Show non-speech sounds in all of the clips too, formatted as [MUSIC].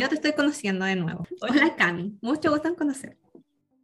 Yo te estoy conociendo de nuevo. Hola, Cami. Mucho gusto en conocer.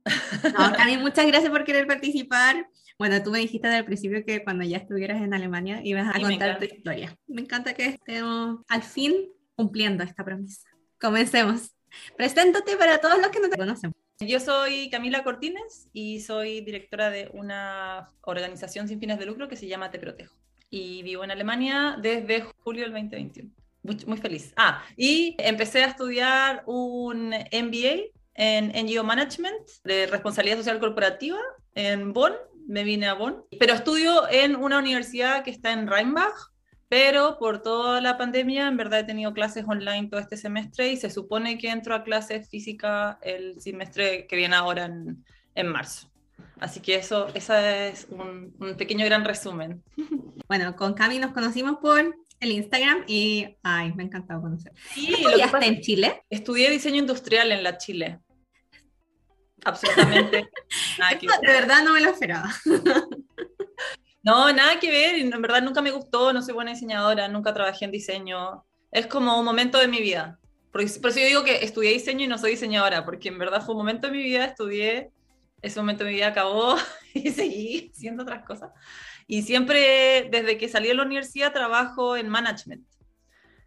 [LAUGHS] No, Cami, muchas gracias por querer participar. Bueno, tú me dijiste desde el principio que cuando ya estuvieras en Alemania ibas a contar tu historia. Me encanta que estemos al fin cumpliendo esta promesa. Comencemos. Preséntate para todos los que no te conocen. Yo soy Camila Cortines y soy directora de una organización sin fines de lucro que se llama Te Protejo. Y vivo en Alemania desde julio del 2021 muy, feliz. Ah, y empecé a estudiar un MBA en NGO Management de responsabilidad social corporativa en Bonn. Me vine a Bonn, pero estudio en una universidad que está en Rheinbach, pero por toda la pandemia, en verdad he tenido clases online todo este semestre y se supone que entro a clases física el semestre que viene ahora en, en marzo. Así que eso, esa es un, un, pequeño gran resumen. [LAUGHS] Bueno, con Cami nos conocimos por el Instagram y, ay, me ha encantado conocer. Sí, ¿Estudiaste en Chile? Estudié diseño industrial en la Chile. Absolutamente. [LAUGHS] nada que De verdad no me lo esperaba. [LAUGHS] no, nada que ver. En verdad nunca me gustó, no soy buena diseñadora, nunca trabajé en diseño. Es como un momento de mi vida. Por, eso yo digo que estudié diseño y no soy diseñadora, porque en verdad fue un momento de mi vida, estudié, ese momento de mi vida acabó [LAUGHS] y seguí haciendo otras cosas. Y siempre, desde que salí de la universidad, trabajo en management.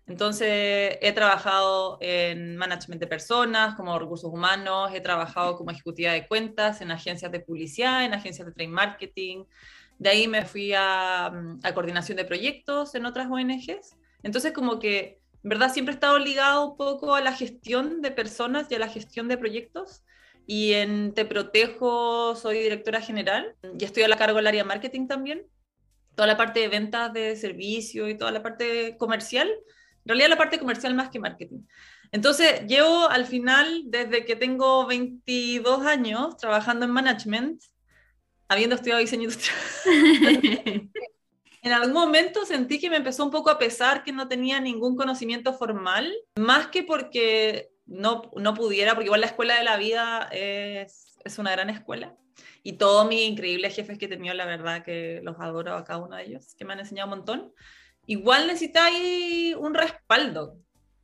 Entonces, he trabajado en management de personas, como recursos humanos, he trabajado como ejecutiva de cuentas en agencias de publicidad, en agencias de trade marketing. De ahí me fui a, a coordinación de proyectos en otras ONGs. Entonces, como que, verdad, siempre he estado ligado un poco a la gestión de personas y a la gestión de proyectos. Y en Te Protejo soy directora general y estoy a la cargo del área marketing también. Toda la parte de ventas de servicio y toda la parte comercial. En realidad la parte comercial más que marketing. Entonces, llevo al final, desde que tengo 22 años trabajando en management, habiendo estudiado diseño industrial. [LAUGHS] en algún momento sentí que me empezó un poco a pesar que no tenía ningún conocimiento formal, más que porque no, no pudiera, porque igual la escuela de la vida es, es una gran escuela. Y todos mis increíbles jefes que he tenido, la verdad que los adoro a cada uno de ellos, que me han enseñado un montón. Igual necesitáis un respaldo.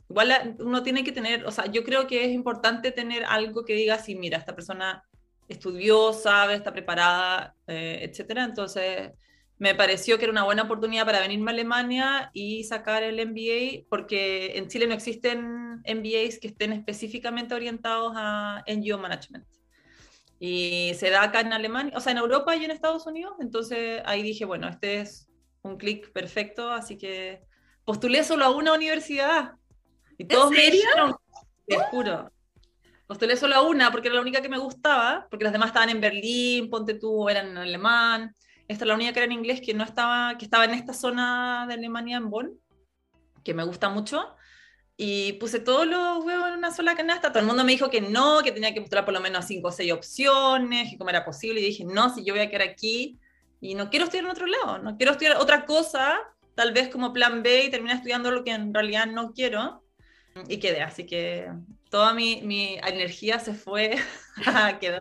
Igual uno tiene que tener, o sea, yo creo que es importante tener algo que diga, sí, mira, esta persona estudió, sabe, está preparada, eh, etcétera. Entonces, me pareció que era una buena oportunidad para venirme a Alemania y sacar el MBA, porque en Chile no existen MBAs que estén específicamente orientados a NGO Management. Y se da acá en Alemania, o sea, en Europa y en Estados Unidos. Entonces ahí dije, bueno, este es un clic perfecto, así que postulé solo a una universidad. Y todos ¿En serio? te juro. Postulé solo a una porque era la única que me gustaba, porque las demás estaban en Berlín, Ponte tú, eran en alemán. Esta es la única que era en inglés que no estaba, que estaba en esta zona de Alemania, en Bonn, que me gusta mucho. Y puse todos los huevos en una sola canasta. Todo el mundo me dijo que no, que tenía que mostrar por lo menos cinco o seis opciones, y cómo era posible. Y dije, no, si yo voy a quedar aquí y no quiero estudiar en otro lado, no quiero estudiar otra cosa, tal vez como plan B y terminar estudiando lo que en realidad no quiero. Y quedé, así que toda mi, mi energía se fue [LAUGHS] a quedar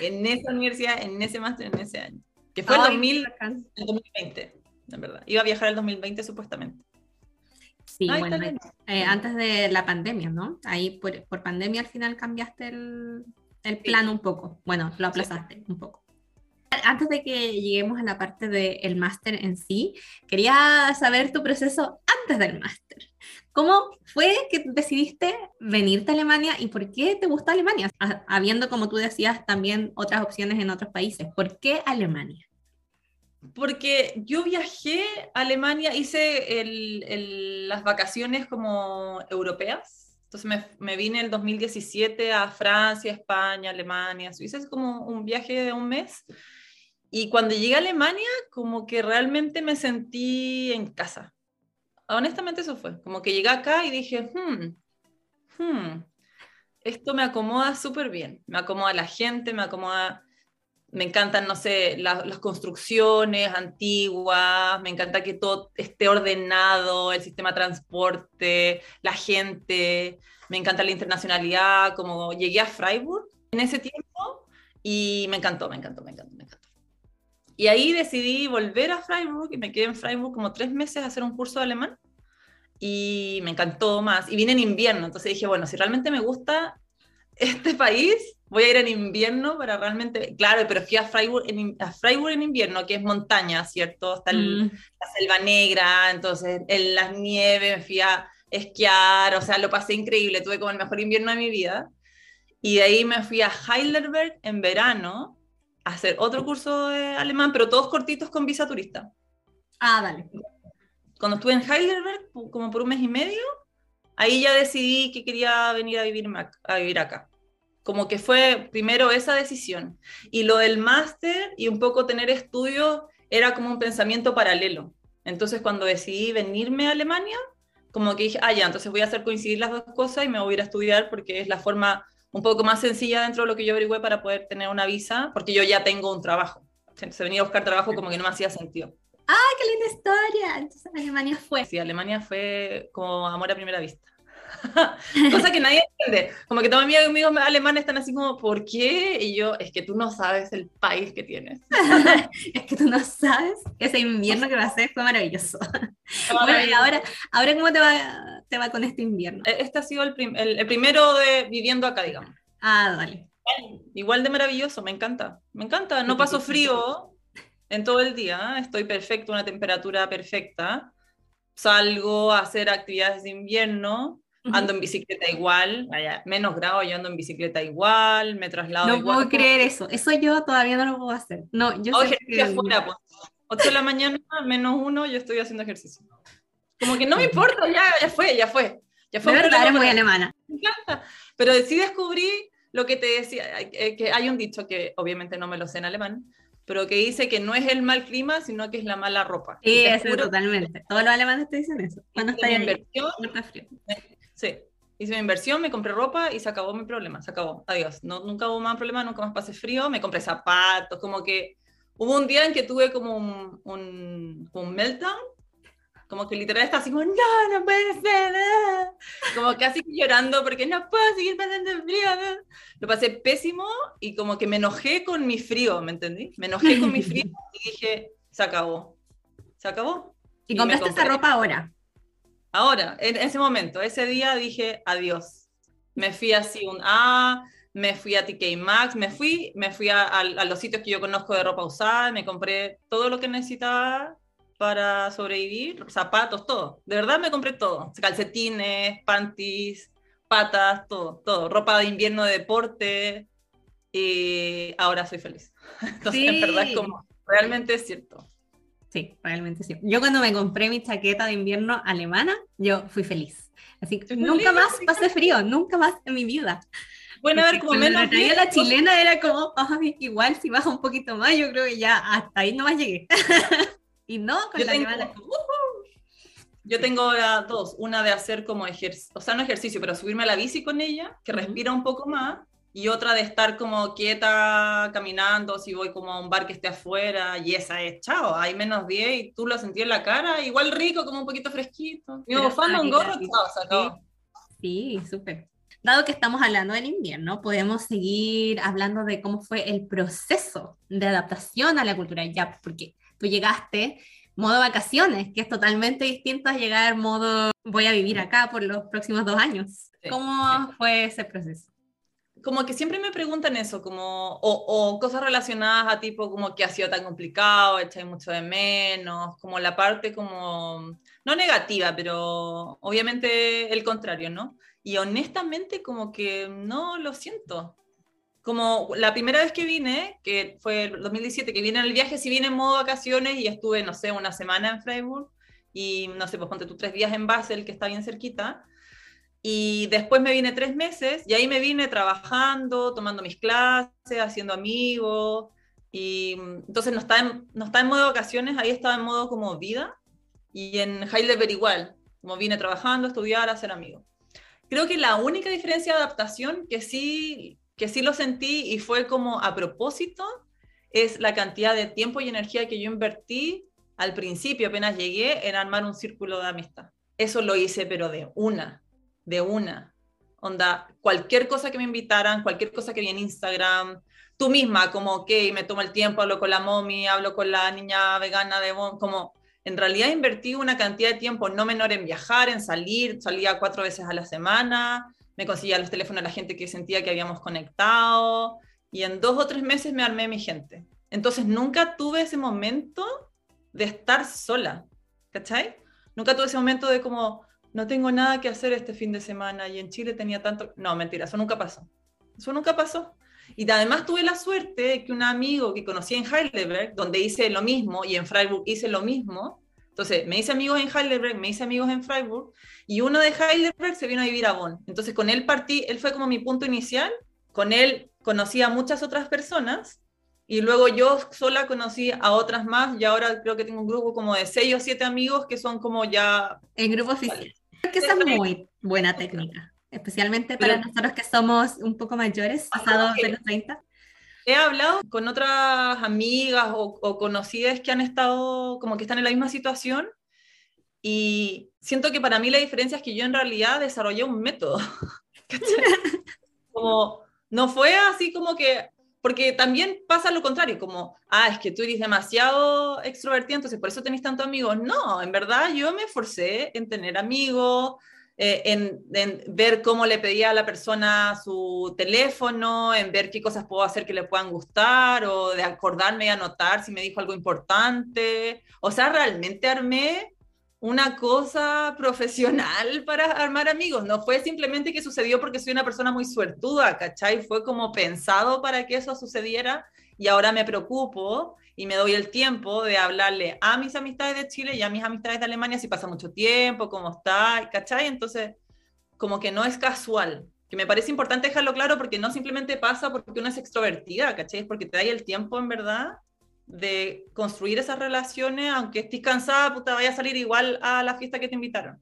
en esa universidad, en ese máster, en ese año. Que fue el, el 2020, en verdad. Iba a viajar el 2020 supuestamente. Sí, bueno, eh, antes de la pandemia, ¿no? Ahí por, por pandemia al final cambiaste el, el plan un poco. Bueno, lo aplazaste un poco. Antes de que lleguemos a la parte del máster en sí, quería saber tu proceso antes del máster. ¿Cómo fue que decidiste venirte a Alemania y por qué te gusta Alemania? Habiendo, como tú decías, también otras opciones en otros países. ¿Por qué Alemania? Porque yo viajé a Alemania, hice las vacaciones como europeas. Entonces me, me vine el 2017 a Francia, España, Alemania, Suiza. Es como un viaje de un mes. Y cuando llegué a Alemania, como que realmente me sentí en casa honestamente eso fue, como que llegué acá y dije, hmm, hmm, esto me acomoda súper bien, me acomoda la gente, me acomoda, me encantan, no sé, las construcciones antiguas, me encanta que todo esté ordenado, el sistema de transporte, la gente, me encanta la internacionalidad, como llegué a Freiburg en ese tiempo y me encantó, me encantó, me encantó, me encantó. Y ahí decidí volver a Freiburg y me quedé en Freiburg como tres meses a hacer un curso de alemán y me encantó más. Y vine en invierno, entonces dije, bueno, si realmente me gusta [LAUGHS] este país, voy a ir en invierno para realmente, claro, pero fui a Freiburg en, a Freiburg en invierno, que es montaña, ¿cierto? Está mm. la selva negra, entonces en las nieves me fui a esquiar, o sea, lo pasé increíble, tuve como el mejor invierno de mi vida. Y de ahí me fui a Heidelberg en verano a hacer otro curso de alemán, pero todos cortitos con visa turista. Ah, dale cuando estuve en Heidelberg, como por un mes y medio, ahí ya decidí que quería venir a vivir, a vivir acá. Como que fue primero esa decisión. Y lo del máster y un poco tener estudios era como un pensamiento paralelo. Entonces cuando decidí venirme a Alemania, como que dije, ah, ya, entonces voy a hacer coincidir las dos cosas y me voy a ir a estudiar porque es la forma un poco más sencilla dentro de lo que yo averigüé para poder tener una visa, porque yo ya tengo un trabajo. Entonces venir a buscar trabajo como que no me hacía sentido. ¡Ah, qué linda historia! Entonces Alemania fue. Sí, Alemania fue como amor a primera vista. [LAUGHS] Cosa que nadie entiende. Como que todos mis amigos alemanes están así como, ¿por qué? Y yo, es que tú no sabes el país que tienes. [LAUGHS] es que tú no sabes ese invierno que ser fue maravilloso. [LAUGHS] bueno, y ahora, ahora ¿cómo te va, te va con este invierno? E-, este ha sido el, el, primero de viviendo acá, digamos. Ah, dale. Igual de maravilloso, me encanta. Me encanta. No paso frío, en todo el día, estoy perfecto, una temperatura perfecta, salgo a hacer actividades de invierno, ando en bicicleta igual, menos grado, yo ando en bicicleta igual, me traslado no puedo creer eso, eso yo todavía no lo puedo hacer. No, yo sé que... afuera, pues. 8 de la mañana, menos uno, yo estoy haciendo ejercicio. Como que no me importa, ya, ya fue, ya fue. Ya fue de verdad, eres muy alemana. Me encanta. Pero sí descubrí lo que te decía, eh, que hay un dicho que obviamente no me lo sé en alemán, pero que dice que no es el mal clima, sino que es la mala ropa. Sí, eso totalmente. Todos los alemanes te dicen eso. Cuando está inversión, frío. Sí, hice mi inversión, me compré ropa y se acabó mi problema, se acabó, adiós. No, nunca hubo más problema, nunca más pasé frío, me compré zapatos, como que hubo un día en que tuve como un, un, un meltdown como que literal está así como, no, no puede ser. Como casi llorando porque no puedo seguir pasando frío. Lo pasé pésimo y como que me enojé con mi frío, ¿me entendí? Me enojé con mi frío y dije, se acabó. Se acabó. ¿Y, compraste esa ropa ahora? Ahora, en ese momento, ese día dije, adiós. Me fui así un A, me fui a TK Maxx, me fui, me fui a, a los sitios que yo conozco de ropa usada, me compré todo lo que necesitaba para sobrevivir, zapatos, todo. De verdad me compré todo. Calcetines, panties, patas, todo, todo. Ropa de invierno de deporte. Y ahora soy feliz. [LAUGHS] Entonces, en verdad es como, realmente es cierto. Sí, realmente sí. Yo cuando me compré mi chaqueta de invierno alemana, yo fui feliz. Así que nunca más pasé frío, nunca más en mi vida. Bueno, a ver, como menos. la chilena era como, igual si baja un poquito más, yo creo que ya hasta ahí no más llegué. [LAUGHS] Y no, con yo la tengo, Yo tengo ahora dos, una de hacer como ejercicio, o sea, no ejercicio, pero subirme a la bici con ella, que respira un poco más, y otra de estar como quieta caminando, si voy como a un bar que esté afuera, y esa es, chao, hay menos 10 y tú lo sentí en la cara, igual rico, como un poquito fresquito. Mi bufanda, un gorro, chao, Sí, súper. Dado que estamos hablando del invierno, podemos seguir hablando de cómo fue el proceso de adaptación a la cultura ya, porque tú llegaste modo vacaciones, que es totalmente distinto a llegar modo voy a vivir acá por los próximos dos años. ¿Cómo fue ese proceso? Como que siempre me preguntan eso, como, o, cosas relacionadas a tipo como que ha sido tan complicado, echáis mucho de menos, como la parte como, no negativa, pero obviamente el contrario, ¿no? Y honestamente como que no lo siento como la primera vez que vine, que fue el 2017, que vine en el viaje, si vine en modo vacaciones y estuve, no sé, una semana en Freiburg y, no sé, pues ponte tú tres días en Basel, que está bien cerquita. Y después me vine tres meses y ahí me vine trabajando, tomando mis clases, haciendo amigos. Y entonces no estaba, en, no estaba en modo vacaciones, ahí estaba en modo como vida. Y en Heidelberg igual, como vine trabajando, estudiar, hacer amigos. Creo que la única diferencia de adaptación que sí que sí lo sentí y fue como a propósito, es la cantidad de tiempo y energía que yo invertí al principio, apenas llegué, en armar un círculo de amistad. Eso lo hice, pero de una, de una. Onda, cualquier cosa que me invitaran, cualquier cosa que vi en Instagram, tú misma, como, ok, me tomo el tiempo, hablo con la mommy, hablo con la niña vegana de como en realidad invertí una cantidad de tiempo no menor en viajar, en salir, salía cuatro veces a la semana, me conseguía los teléfonos de la gente que sentía que habíamos conectado, y en dos o tres meses me armé mi gente. Entonces nunca tuve ese momento de estar sola, ¿cachai? Nunca tuve ese momento de como, no tengo nada que hacer este fin de semana y en Chile tenía tanto... No, mentira, eso nunca pasó. Eso nunca pasó. Y además tuve la suerte que un amigo que conocí en Heidelberg, donde hice lo mismo, y en Freiburg hice lo mismo, entonces me hice amigos en Heidelberg, me hice amigos en Freiburg, y uno de Heidelberg se vino a vivir a Bonn. Entonces con él partí, él fue como mi punto inicial, con él conocí a muchas otras personas, y luego yo sola conocí a otras más, y ahora creo que tengo un grupo como de seis o siete amigos que son como ya... En grupo oficial. que esa es muy buena técnica especialmente para nosotros que somos un poco mayores, pasados de los 30. He hablado con otras amigas o, conocidas que han estado, como que están en la misma situación, y siento que para mí la diferencia es que yo en realidad desarrollé un método. [LAUGHS] como, no fue así como que, porque también pasa lo contrario, como, ah, es que tú eres demasiado extrovertido, entonces por eso tenés tantos amigos. No, en verdad yo me esforcé en tener amigos, eh, en, ver cómo le pedía a la persona su teléfono, en ver qué cosas puedo hacer que le puedan gustar, o de acordarme y anotar si me dijo algo importante. O sea, realmente armé una cosa profesional [LAUGHS] para armar amigos. No fue simplemente que sucedió porque soy una persona muy suertuda, ¿cachai? Fue como pensado para que eso sucediera y ahora me preocupo y me doy el tiempo de hablarle a mis amistades de Chile y a mis amistades de Alemania si pasa mucho tiempo, cómo está, ¿cachai? Entonces, como que no es casual, que me parece importante dejarlo claro porque no simplemente pasa porque uno es extrovertida, ¿cachai? Es porque te da el tiempo en verdad de construir esas relaciones, aunque estés cansada, puta, vaya a salir igual a la fiesta que te invitaron.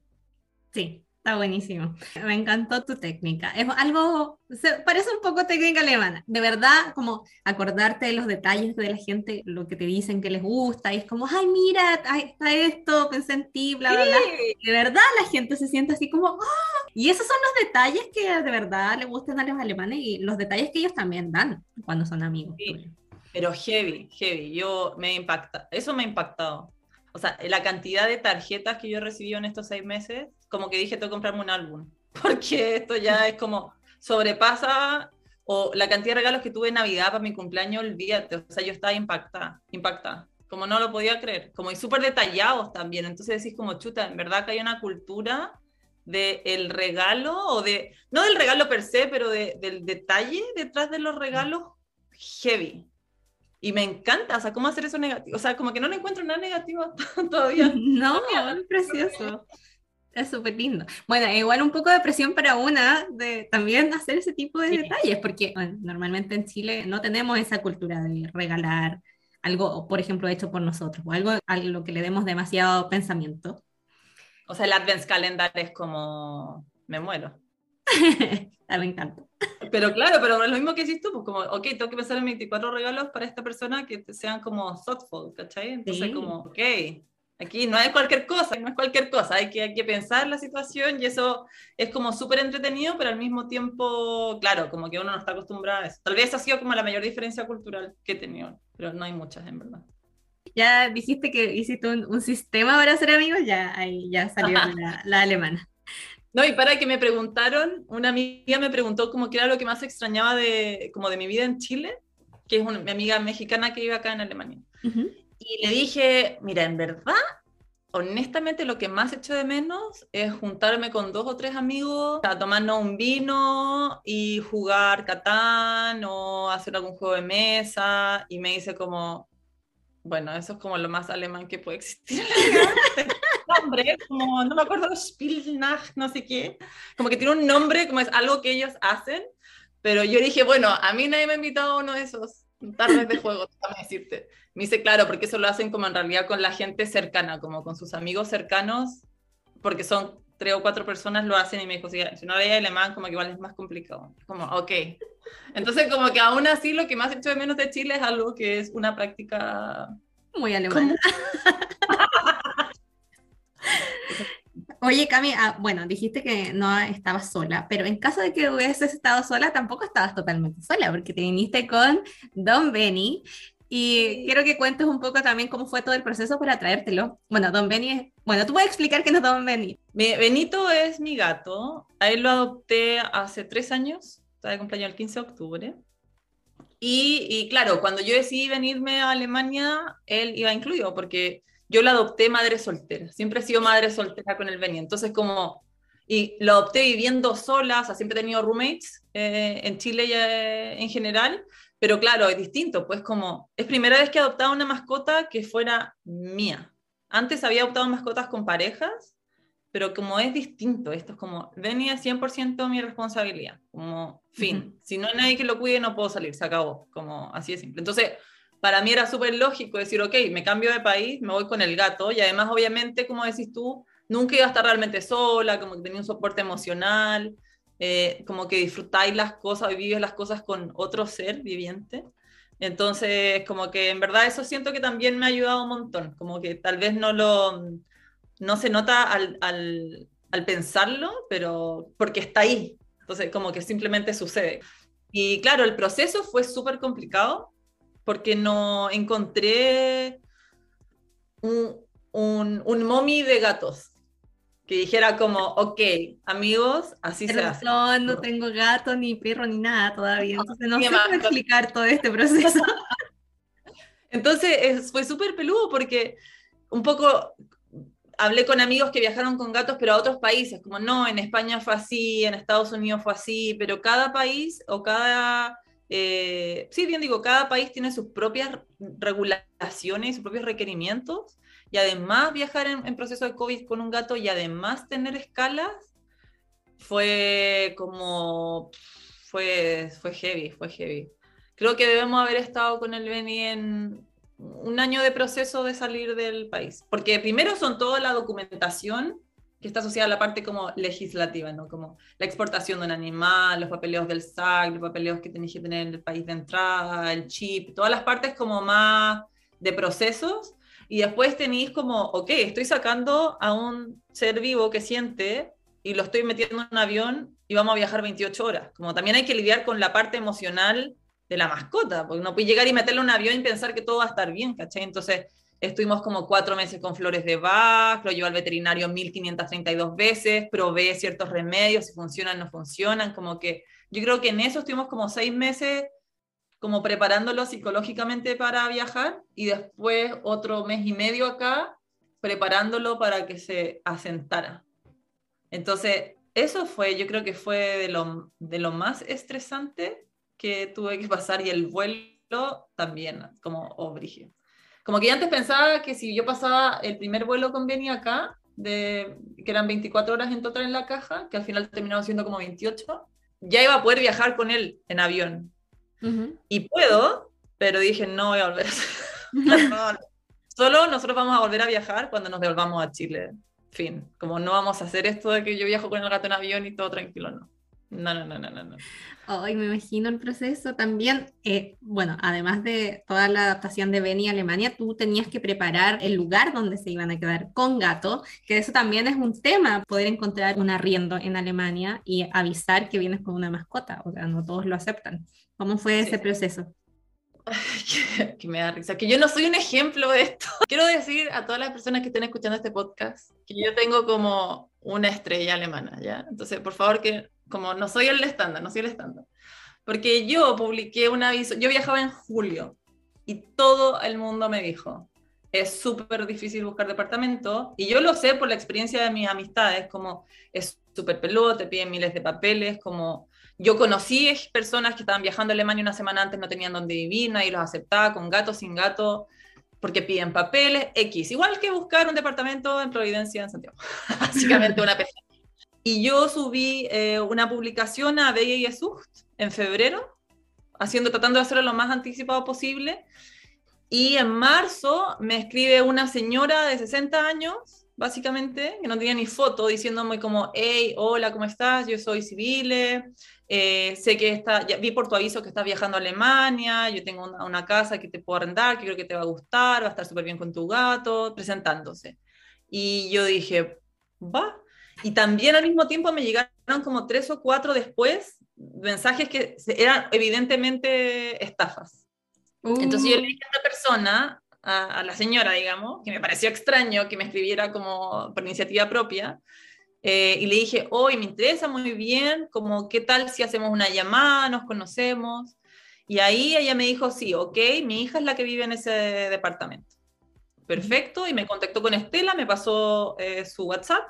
Sí, Está buenísimo. Me encantó tu técnica. Es algo, parece un poco técnica alemana. De verdad, como acordarte de los detalles de la gente, lo que te dicen que les gusta, y es como, ay, mira, está esto, pensé en ti, bla, bla, bla. De verdad, la gente se siente así como, ¡ah! Y esos son los detalles que de verdad le gustan a los alemanes y los detalles que ellos también dan cuando son amigos. pero heavy, heavy. Yo me impacta, eso me ha impactado. O sea, la cantidad de tarjetas que yo he recibido en estos seis meses como que dije, tengo que comprarme un álbum, [LAUGHS] porque esto ya es como sobrepasa o la cantidad de regalos que tuve en Navidad para mi cumpleaños, olvídate, o sea, yo estaba impactada, impactada, como no lo podía creer, como y súper detallados también, entonces decís como, chuta, en verdad que hay una cultura del el regalo, o de, no del regalo per se, pero de, del detalle detrás de los regalos heavy. Y me encanta, o sea, cómo hacer eso negativo, o sea, como que no le encuentro nada negativo [LAUGHS] todavía. [LAUGHS] No, es precioso. Es súper lindo. Bueno, igual un poco de presión para una de también hacer ese tipo de detalles, porque normalmente en Chile no tenemos esa cultura de regalar algo, por ejemplo, hecho por nosotros, o algo a lo que le demos demasiado pensamiento. O sea, el Advent Calendar es como, me muero. a [LAUGHS] me encanta. Pero claro, pero lo mismo que hiciste tú, pues como, ok, tengo que pensar en 24 regalos para esta persona que sean como thoughtful, ¿cachai? Entonces como, ok, Aquí no es cualquier cosa, no es cualquier cosa, hay que, hay que pensar la situación y eso es como súper entretenido, pero al mismo tiempo, claro, como que uno no está acostumbrado a eso. Tal vez ha sido como la mayor diferencia cultural que he tenido, pero no hay muchas en verdad. Ya dijiste que hiciste un, sistema para ser amigos, ya ahí ya salió [LAUGHS] la, alemana. No, y para que me preguntaron, una amiga me preguntó como era lo que más extrañaba de, como de mi vida en Chile, que es una, mi amiga mexicana que vive acá en Alemania. Y le dije, mira, en verdad, honestamente lo que más echo de menos es juntarme con dos o tres amigos a tomarnos un vino y jugar Catán o hacer algún juego de mesa. Y me dice como, bueno, eso es como lo más alemán que puede existir. [LAUGHS] nombre, como, no me acuerdo, Spielnacht, no sé qué. Como que tiene un nombre, como es algo que ellos hacen. Pero yo dije, bueno, a mí nadie me ha invitado a uno de esos tardes de juego, déjame decirte. Me dice, claro, porque eso lo hacen como en realidad con la gente cercana, como con sus amigos cercanos, porque son tres o cuatro personas lo hacen y me dijo, si, no leía alemán, como que igual es más complicado. Como, ok. Entonces, como que aún así lo que más hecho de menos de Chile es algo que es una práctica... Muy alemana. [LAUGHS] Oye, Cami, ah, bueno, dijiste que no estabas sola, pero en caso de que hubieses estado sola, tampoco estabas totalmente sola, porque te viniste con Don Benny, Y quiero que cuentes un poco también cómo fue todo el proceso para traértelo. Bueno, Don Benny es... Bueno, tú puedes explicar qué es Don Benny. Benito es mi gato. A él lo adopté hace tres años. Está de cumpleaños el 15 de octubre. Y, y, claro, cuando yo decidí venirme a Alemania, él iba incluido, porque yo lo adopté madre soltera. Siempre he sido madre soltera con el Benny. Entonces, como y lo adopté viviendo sola, o sea, siempre he tenido roommates eh, en Chile y en general, pero claro, es distinto, pues como es primera vez que he adoptado una mascota que fuera mía. Antes había adoptado mascotas con parejas, pero como es distinto, esto es como, venía 100% mi responsabilidad, como fin, si no hay nadie que lo cuide no puedo salir, se acabó, como así de simple. Entonces, para mí era súper lógico decir, ok, me cambio de país, me voy con el gato, y además obviamente, como decís tú, nunca iba a estar realmente sola, como que tenía un soporte emocional, eh, como que disfrutáis las cosas, vives las cosas con otro ser viviente. Entonces, como que en verdad eso siento que también me ha ayudado un montón, como que tal vez no lo, no se nota al, al, al pensarlo, pero porque está ahí. Entonces, como que simplemente sucede. Y claro, el proceso fue súper complicado porque no encontré un, un, un mommy de gatos que dijera como, ok, amigos, así se hace. No, no tengo gato, ni perro, ni nada todavía, entonces no sé cómo explicar todo este proceso. [LAUGHS] entonces fue súper peludo porque un poco hablé con amigos que viajaron con gatos, pero a otros países, como no, en España fue así, en Estados Unidos fue así, pero cada país o cada... Eh, sí, bien digo, cada país tiene sus propias regulaciones, sus propios requerimientos, y además viajar en, proceso de COVID con un gato y además tener escalas, fue como, fue, fue heavy, fue heavy. Creo que debemos haber estado con el Beni en un año de proceso de salir del país, porque primero son toda la documentación que está asociada a la parte como legislativa, ¿no? Como la exportación de un animal, los papeleos del SAC, los papeleos que tenéis que tener en el país de entrada, el chip, todas las partes como más de procesos y después tenéis como, ok, estoy sacando a un ser vivo que siente y lo estoy metiendo en un avión y vamos a viajar 28 horas. Como también hay que lidiar con la parte emocional de la mascota, porque no puedes llegar y meterle un avión y pensar que todo va a estar bien, ¿cachai? Entonces estuvimos como cuatro meses con flores de Bach, lo llevo al veterinario 1532 veces, probé ciertos remedios, si funcionan, no funcionan, como que yo creo que en eso estuvimos como seis meses como preparándolo psicológicamente para viajar y después otro mes y medio acá preparándolo para que se asentara. Entonces, eso fue, yo creo que fue de lo, de lo más estresante que tuve que pasar y el vuelo también, como obrigio. Como que antes pensaba que si yo pasaba el primer vuelo con Benny acá, de, que eran 24 horas en total en la caja, que al final terminaba siendo como 28, ya iba a poder viajar con él en avión. Y puedo, pero dije, no voy a volver a [LAUGHS] Solo nosotros vamos a volver a viajar cuando nos devolvamos a Chile. Fin. Como no vamos a hacer esto de que yo viajo con el gato en avión y todo tranquilo, no. No, no, no, no, no. Ay, me imagino el proceso también. Eh, bueno, además de toda la adaptación de Beni a Alemania, tú tenías que preparar el lugar donde se iban a quedar con gato, que eso también es un tema, poder encontrar un arriendo en Alemania y avisar que vienes con una mascota. O sea, no todos lo aceptan. ¿Cómo fue ese proceso? [LAUGHS] que, me da risa, que yo no soy un ejemplo de esto. [LAUGHS] Quiero decir a todas las personas que estén escuchando este podcast que yo tengo como una estrella alemana, ¿ya? Entonces, por favor, que como no soy el estándar, no soy el estándar. Porque yo publiqué un aviso, yo viajaba en julio y todo el mundo me dijo, es súper difícil buscar departamento y yo lo sé por la experiencia de mis amistades, como es súper peludo, te piden miles de papeles, como yo conocí personas que estaban viajando a Alemania una semana antes, no tenían dónde vivir, nadie los aceptaba, con gato, sin gato, porque piden papeles, X. Igual que buscar un departamento en Providencia, en Santiago. [LAUGHS] Básicamente una pesada. Y yo subí eh, una publicación a Bella y Sucht en febrero, haciendo, tratando de hacerlo lo más anticipado posible. Y en marzo me escribe una señora de 60 años, básicamente, que no tenía ni foto, diciéndome como, hey, hola, ¿cómo estás? Yo soy civile, eh, sé que está, ya vi por tu aviso que estás viajando a Alemania, yo tengo una, casa que te puedo arrendar, que creo que te va a gustar, va a estar súper bien con tu gato, presentándose. Y yo dije, va. Y también al mismo tiempo me llegaron como tres o cuatro después mensajes que eran evidentemente estafas. Entonces yo le dije a esta persona, a, la señora, digamos, que me pareció extraño que me escribiera como por iniciativa propia, eh, y le dije, hoy me interesa muy bien, como qué tal si hacemos una llamada, nos conocemos. Y ahí ella me dijo, sí, ok, mi hija es la que vive en ese departamento. Perfecto, y me contactó con Estela, me pasó eh, su WhatsApp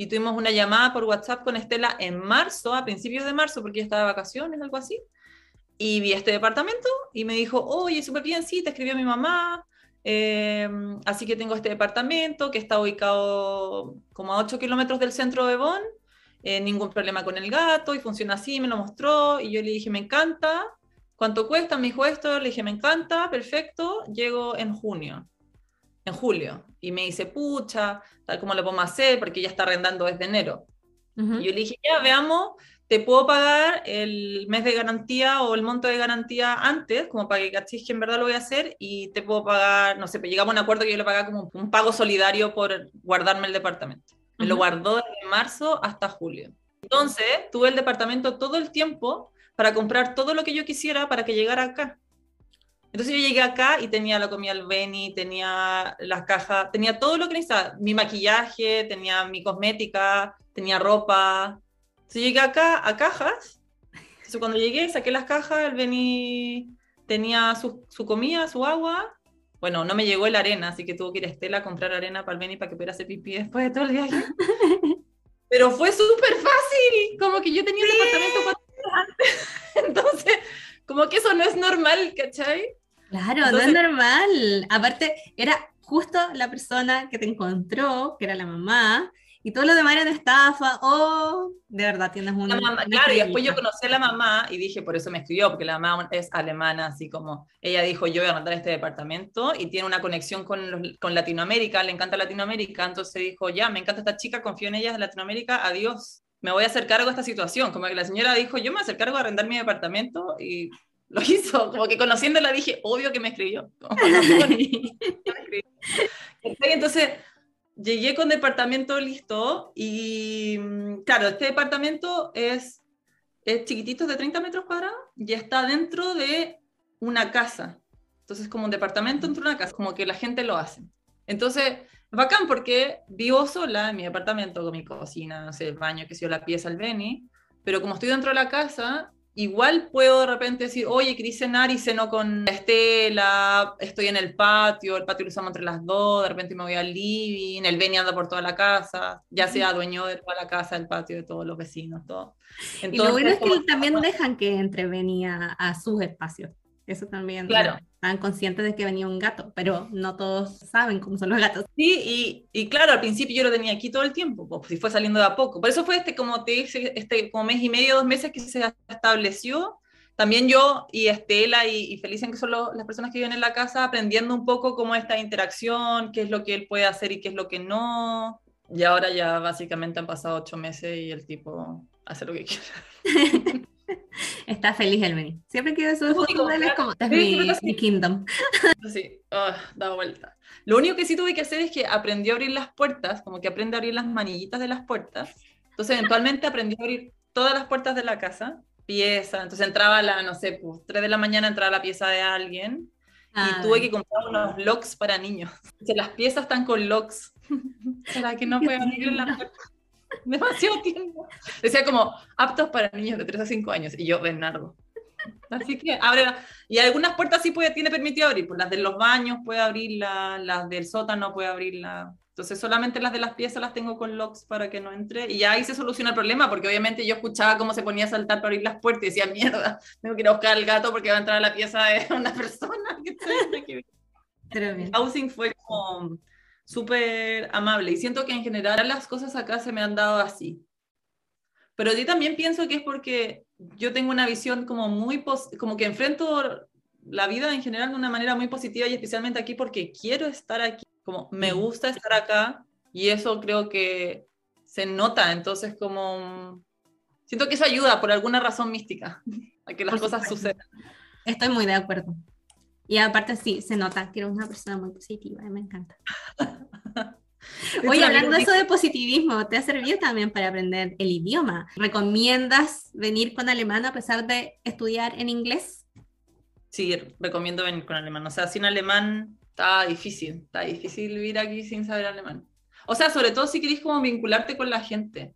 y tuvimos una llamada por WhatsApp con Estela en marzo, a principios de marzo, porque ella estaba de vacaciones, algo así. Y vi este departamento y me dijo, oye, súper bien, sí, te escribió mi mamá, em, así que tengo este departamento que está ubicado como a 8 kilómetros del centro de Bonn, eh, ningún problema con el gato y funciona así, me lo mostró y yo le dije, me encanta, ¿cuánto cuesta? Me dijo esto, le dije, me encanta, perfecto, llego en junio en julio. Y me dice, pucha, tal como lo podemos hacer, porque ya está arrendando desde enero. Y yo le dije, ya, veamos, te puedo pagar el mes de garantía o el monto de garantía antes, como para que cachis que en verdad lo voy a hacer, y te puedo pagar, no sé, pues llegamos a un acuerdo que yo le pagaba como un pago solidario por guardarme el departamento. Me lo guardó desde marzo hasta julio. Entonces, tuve el departamento todo el tiempo para comprar todo lo que yo quisiera para que llegara acá. Entonces yo llegué acá y tenía la comida al Beni, tenía las cajas, tenía todo lo que necesitaba, mi maquillaje, tenía mi cosmética, tenía ropa. Entonces llegué acá a cajas. Entonces cuando llegué saqué las cajas, el Beni tenía su, su, comida, su agua. Bueno, no me llegó el arena, así que tuvo que ir a Estela a comprar arena para el Beni para que pudiera hacer pipí después de todo el viaje. [LAUGHS] Pero fue súper fácil, como que yo tenía el departamento cuatro antes. [LAUGHS] Entonces, como que eso no es normal, ¿cachai? Claro, no es normal. Aparte, era justo la persona que te encontró, que era la mamá, y todo lo demás era estafa. Oh, de verdad, tienes una. claro, y después yo conocí a la mamá y dije, por eso me escribió, porque la mamá es alemana, así como ella dijo, yo voy a mandar este departamento y tiene una conexión con, con Latinoamérica, le encanta Latinoamérica, entonces dijo, ya, me encanta esta chica, confío en ella de Latinoamérica, adiós. Me voy a hacer cargo de esta situación. Como que la señora dijo, yo me voy a hacer cargo de arrendar mi departamento y lo hizo, como que conociéndola dije, obvio que me escribió. Entonces, llegué con departamento listo y, mm, claro, este departamento es, es chiquitito, de 30 metros cuadrados, y está dentro de una casa. Entonces, como un departamento dentro de una casa, como que la gente lo hace. Entonces, bacán porque vivo sola en mi departamento con mi cocina, no sé, el baño, que sé la pieza, el Beni, pero como estoy dentro de la casa, igual puedo de repente decir, oye, quería cenar y ceno con Estela, estoy en el patio, el patio lo usamos entre las dos, de repente me voy al living, el Beni anda por toda la casa, ya sea dueño de toda la casa, del patio, de todos los vecinos, todo. y lo bueno es que también dejan que entre Beni a, a sus espacios. Eso también. Claro. Estaban conscientes de que venía un gato, pero no todos saben cómo son los gatos. Sí, y, y claro, al principio yo lo tenía aquí todo el tiempo, pues si fue saliendo de a poco. Por eso fue este, como te dije, este como mes y medio, dos meses que se estableció. También yo y Estela y, y Felicia, que son las personas que viven en la casa, aprendiendo un poco cómo esta interacción, qué es lo que él puede hacer y qué es lo que no. Y ahora ya básicamente han pasado ocho meses y el tipo hace lo que quiere. [LAUGHS] [LAUGHS] Está feliz el Benny. Siempre que su fotos es como, es mi, kingdom. Sí, oh, da vuelta. Lo único que sí tuve que hacer es que aprendió a abrir las puertas, como que aprende a abrir las manillitas de las puertas. Entonces, eventualmente aprendió a abrir todas las puertas de la casa, pieza. Entonces entraba a la, no sé, pues 3 de la mañana entraba la pieza de alguien. y ah, tuve que comprar unos locks para niños. [LAUGHS] las piezas están con locks. [LAUGHS] Para que no puedan abrir las puertas. [LAUGHS] demasiado tiempo. Decía como, aptos para niños de 3 a 5 años. Y yo, Bernardo. Así que abre, y algunas puertas sí puede, tiene permitido abrir, pues las de los baños puede abrirla, las del sótano puede abrirla. Entonces solamente las de las piezas las tengo con locks para que no entre. Y ya ahí se soluciona el problema, porque obviamente yo escuchaba cómo se ponía a saltar para abrir las puertas y decía, mierda, tengo que ir a buscar al gato porque va a entrar a la pieza de una persona. [LAUGHS] el housing fue como súper amable y siento que en general las cosas acá se me han dado así. Pero yo también pienso que es porque yo tengo una visión como muy, como que enfrento la vida en general de una manera muy positiva y especialmente aquí porque quiero estar aquí, como me gusta estar acá y eso creo que se nota, entonces como siento que eso ayuda por alguna razón mística a que las cosas sucedan. Estoy muy de acuerdo. Y aparte sí, se nota que eres una persona muy positiva, me encanta. [LAUGHS] Oye, hablando de eso de positivismo, ¿te ha servido también para aprender el idioma? ¿Recomiendas venir con alemán a pesar de estudiar en inglés? sí, recomiendo venir con alemán. O sea, sin alemán está difícil, está difícil vivir aquí sin saber alemán. O sea, sobre todo si querés como vincularte con la gente.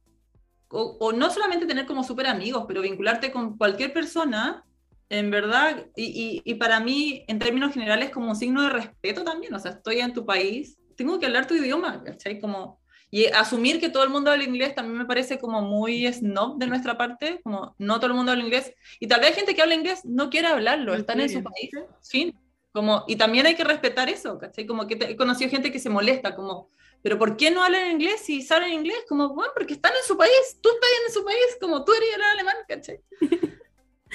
O, no solamente tener como súper amigos, pero vincularte con cualquier persona, en verdad, y, y, para mí, en términos generales, como un signo de respeto también. O sea, estoy en tu país, tengo que hablar tu idioma, ¿cachai? Como, y asumir que todo el mundo habla inglés también me parece como muy snob de nuestra parte, como no todo el mundo habla inglés. Y tal vez hay gente que habla inglés no quiere hablarlo, están en su país, fin. Como, y también hay que respetar eso, ¿cachai? Como que he conocido gente que se molesta, como, pero ¿por qué no hablan inglés si saben inglés? Como, bueno, porque están en su país, tú estás en su país, como tú eres el alemán, ¿cachai?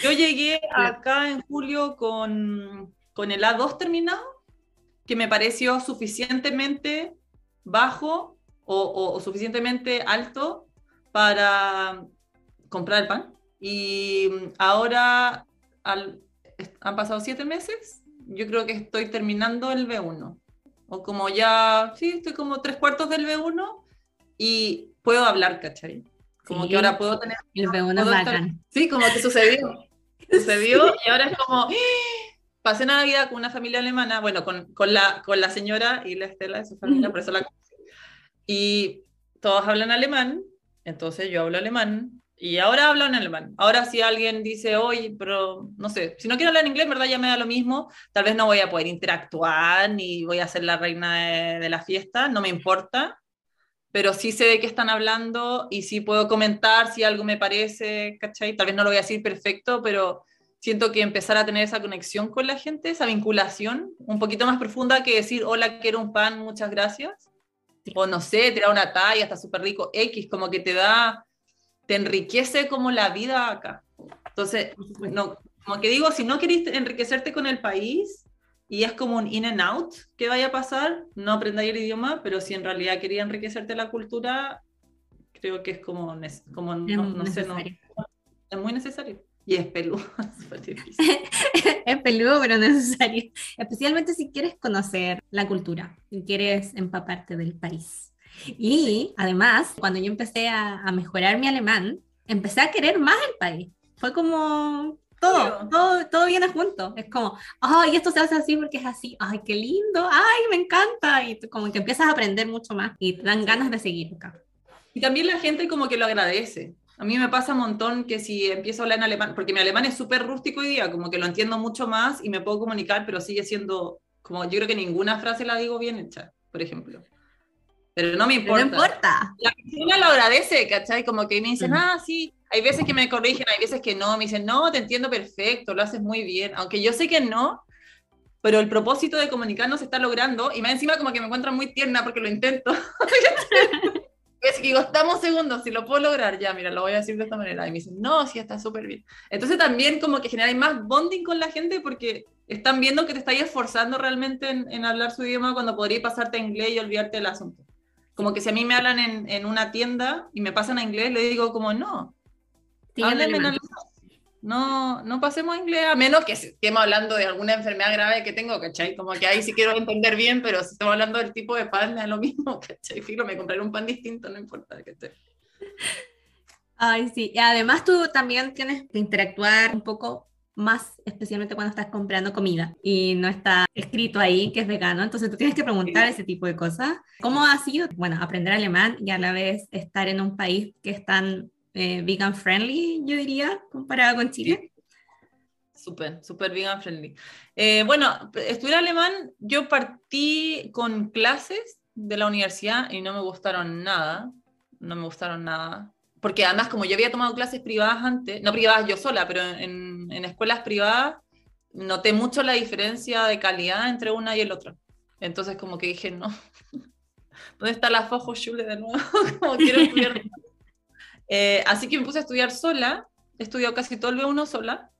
Yo llegué acá en julio con, con el A2 terminado, que me pareció suficientemente bajo o, suficientemente alto para comprar el pan. Y ahora han pasado siete meses, yo creo que estoy terminando el B1. O como ya, sí, estoy como tres cuartos del B1 y puedo hablar, ¿cachai? Como que ahora puedo tener... El B1 Sí, como que sucedió. Sucedió y ahora es como... ¡Ah! Pasé Navidad con una familia alemana, bueno, con, con, la, con la señora y la Estela de su familia, por eso la y todos hablan alemán, entonces yo hablo alemán y ahora hablo en alemán. Ahora si alguien dice, oye, pero no sé, si no quiero hablar en inglés, verdad ya me da lo mismo, tal vez no voy a poder interactuar ni voy a ser la reina de, la fiesta, no me importa, pero sí sé de qué están hablando y sí puedo comentar si algo me parece, ¿cachai? Tal vez no lo voy a decir perfecto, pero siento que empezar a tener esa conexión con la gente, esa vinculación un poquito más profunda que decir, hola, quiero un pan, muchas gracias o no sé, tirar una talla, está súper rico, X, como que te da, te enriquece como la vida acá. Entonces, no, como que digo, si no querés enriquecerte con el país y es como un in and out que vaya a pasar, no aprendáis el idioma, pero si en realidad quería enriquecerte la cultura, creo que es como, como no, sé, no, es muy necesario. Y es peludo, [LAUGHS] [LAUGHS] es peludo, pero necesario. Especialmente si quieres conocer la cultura, si quieres empaparte del país. Y además, cuando yo empecé a, a mejorar mi alemán, empecé a querer más el país. Fue como todo, todo, todo viene junto. Es como, ay, esto se hace así porque es así. Ay, qué lindo. Ay, me encanta. Y como que empiezas a aprender mucho más y te dan ganas de seguir acá. Y también la gente como que lo agradece. A mí me pasa un montón que si empiezo a hablar en alemán, porque mi alemán es súper rústico hoy día, como que lo entiendo mucho más y me puedo comunicar, pero sigue siendo, como yo creo que ninguna frase la digo bien hecha, por ejemplo. Pero no me importa. no importa. La persona lo agradece, ¿cachai? Como que me dicen, ah, sí, hay veces que me corrigen, hay veces que no, me dicen, no, te entiendo perfecto, lo haces muy bien, aunque yo sé que no, pero el propósito de comunicarnos se está logrando y más encima como que me encuentran muy tierna porque lo intento. [LAUGHS] Es que digo, estamos segundos, si lo puedo lograr, ya, mira, lo voy a decir de esta manera. Y me dicen, no, sí, está súper bien. Entonces también como que generáis más bonding con la gente porque están viendo que te estáis esforzando realmente en, hablar su idioma cuando podrías pasarte a inglés y olvidarte del asunto. Como que si a mí me hablan en, en una tienda y me pasan a inglés, le digo como, no, no, no pasemos a inglés, a menos que estemos hablando de alguna enfermedad grave que tengo, ¿cachai? Como que ahí sí quiero entender bien, pero si estamos hablando del tipo de pan, es lo mismo, [LAUGHS] ¿cachai? Filo, me compraré un pan distinto, no importa, ¿cachai? Ay, sí, y además tú también tienes que interactuar un poco más, especialmente cuando estás comprando comida y no está escrito ahí que es vegano, entonces tú tienes que preguntar ese tipo de cosas. ¿Cómo ha sido, bueno, aprender alemán y a la vez estar en un país que es tan eh, vegan friendly, yo diría, comparado con Chile. Súper, súper vegan friendly. Eh, bueno, estudiar alemán, yo partí con clases de la universidad y no me gustaron nada, no me gustaron nada. Porque además, como yo había tomado clases privadas antes, no privadas yo sola, pero en, en escuelas privadas, noté mucho la diferencia de calidad entre una y el otro. Entonces, como que dije, no, [LAUGHS] ¿dónde está la Fachhochschule de nuevo? [LAUGHS] como quiero estudiar [LAUGHS] eh, así que me puse a estudiar sola, he estudiado casi todo el B1 sola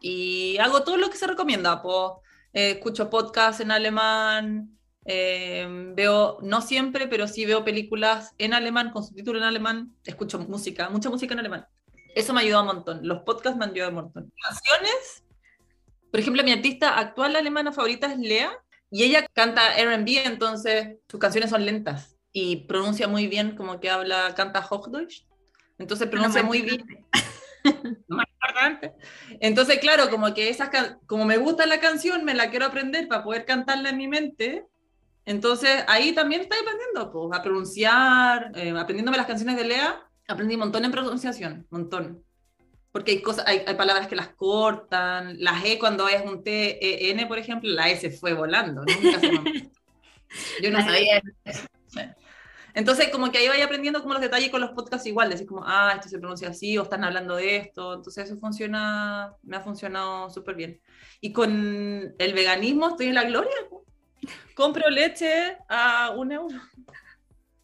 y hago todo lo que se recomienda. Pues, escucho podcasts en alemán, eh, veo, no siempre, pero sí veo películas en alemán, con subtítulo en alemán, escucho música, mucha música en alemán. Eso me ayudado un montón. Los podcasts me han ayudado un montón. Canciones, por ejemplo, mi artista actual alemana favorita es Lea y ella canta RB, entonces sus canciones son lentas y pronuncia muy bien, como que habla, canta Hochdeutsch. Entonces pronuncia muy bien. no me acuerdo Entonces, claro, como que esas, como me gusta la canción, me la quiero aprender para poder cantarla en mi mente. Entonces, ahí también estoy aprendiendo, pues, a pronunciar, eh, aprendiéndome las canciones de Lea, aprendí un montón en pronunciación, un montón. Porque hay, cosas, hay, hay, palabras que las cortan, las E cuando es un T, E, N, por ejemplo, la S fue volando, Nunca se me... [LAUGHS] Yo no sabía entonces, como que ahí vaya aprendiendo como los detalles con los podcasts igual, decir como, ah, esto se pronuncia así, o están hablando de esto. Entonces, eso funciona, me ha funcionado súper bien. Y con el veganismo estoy en la gloria. Compro leche a un euro.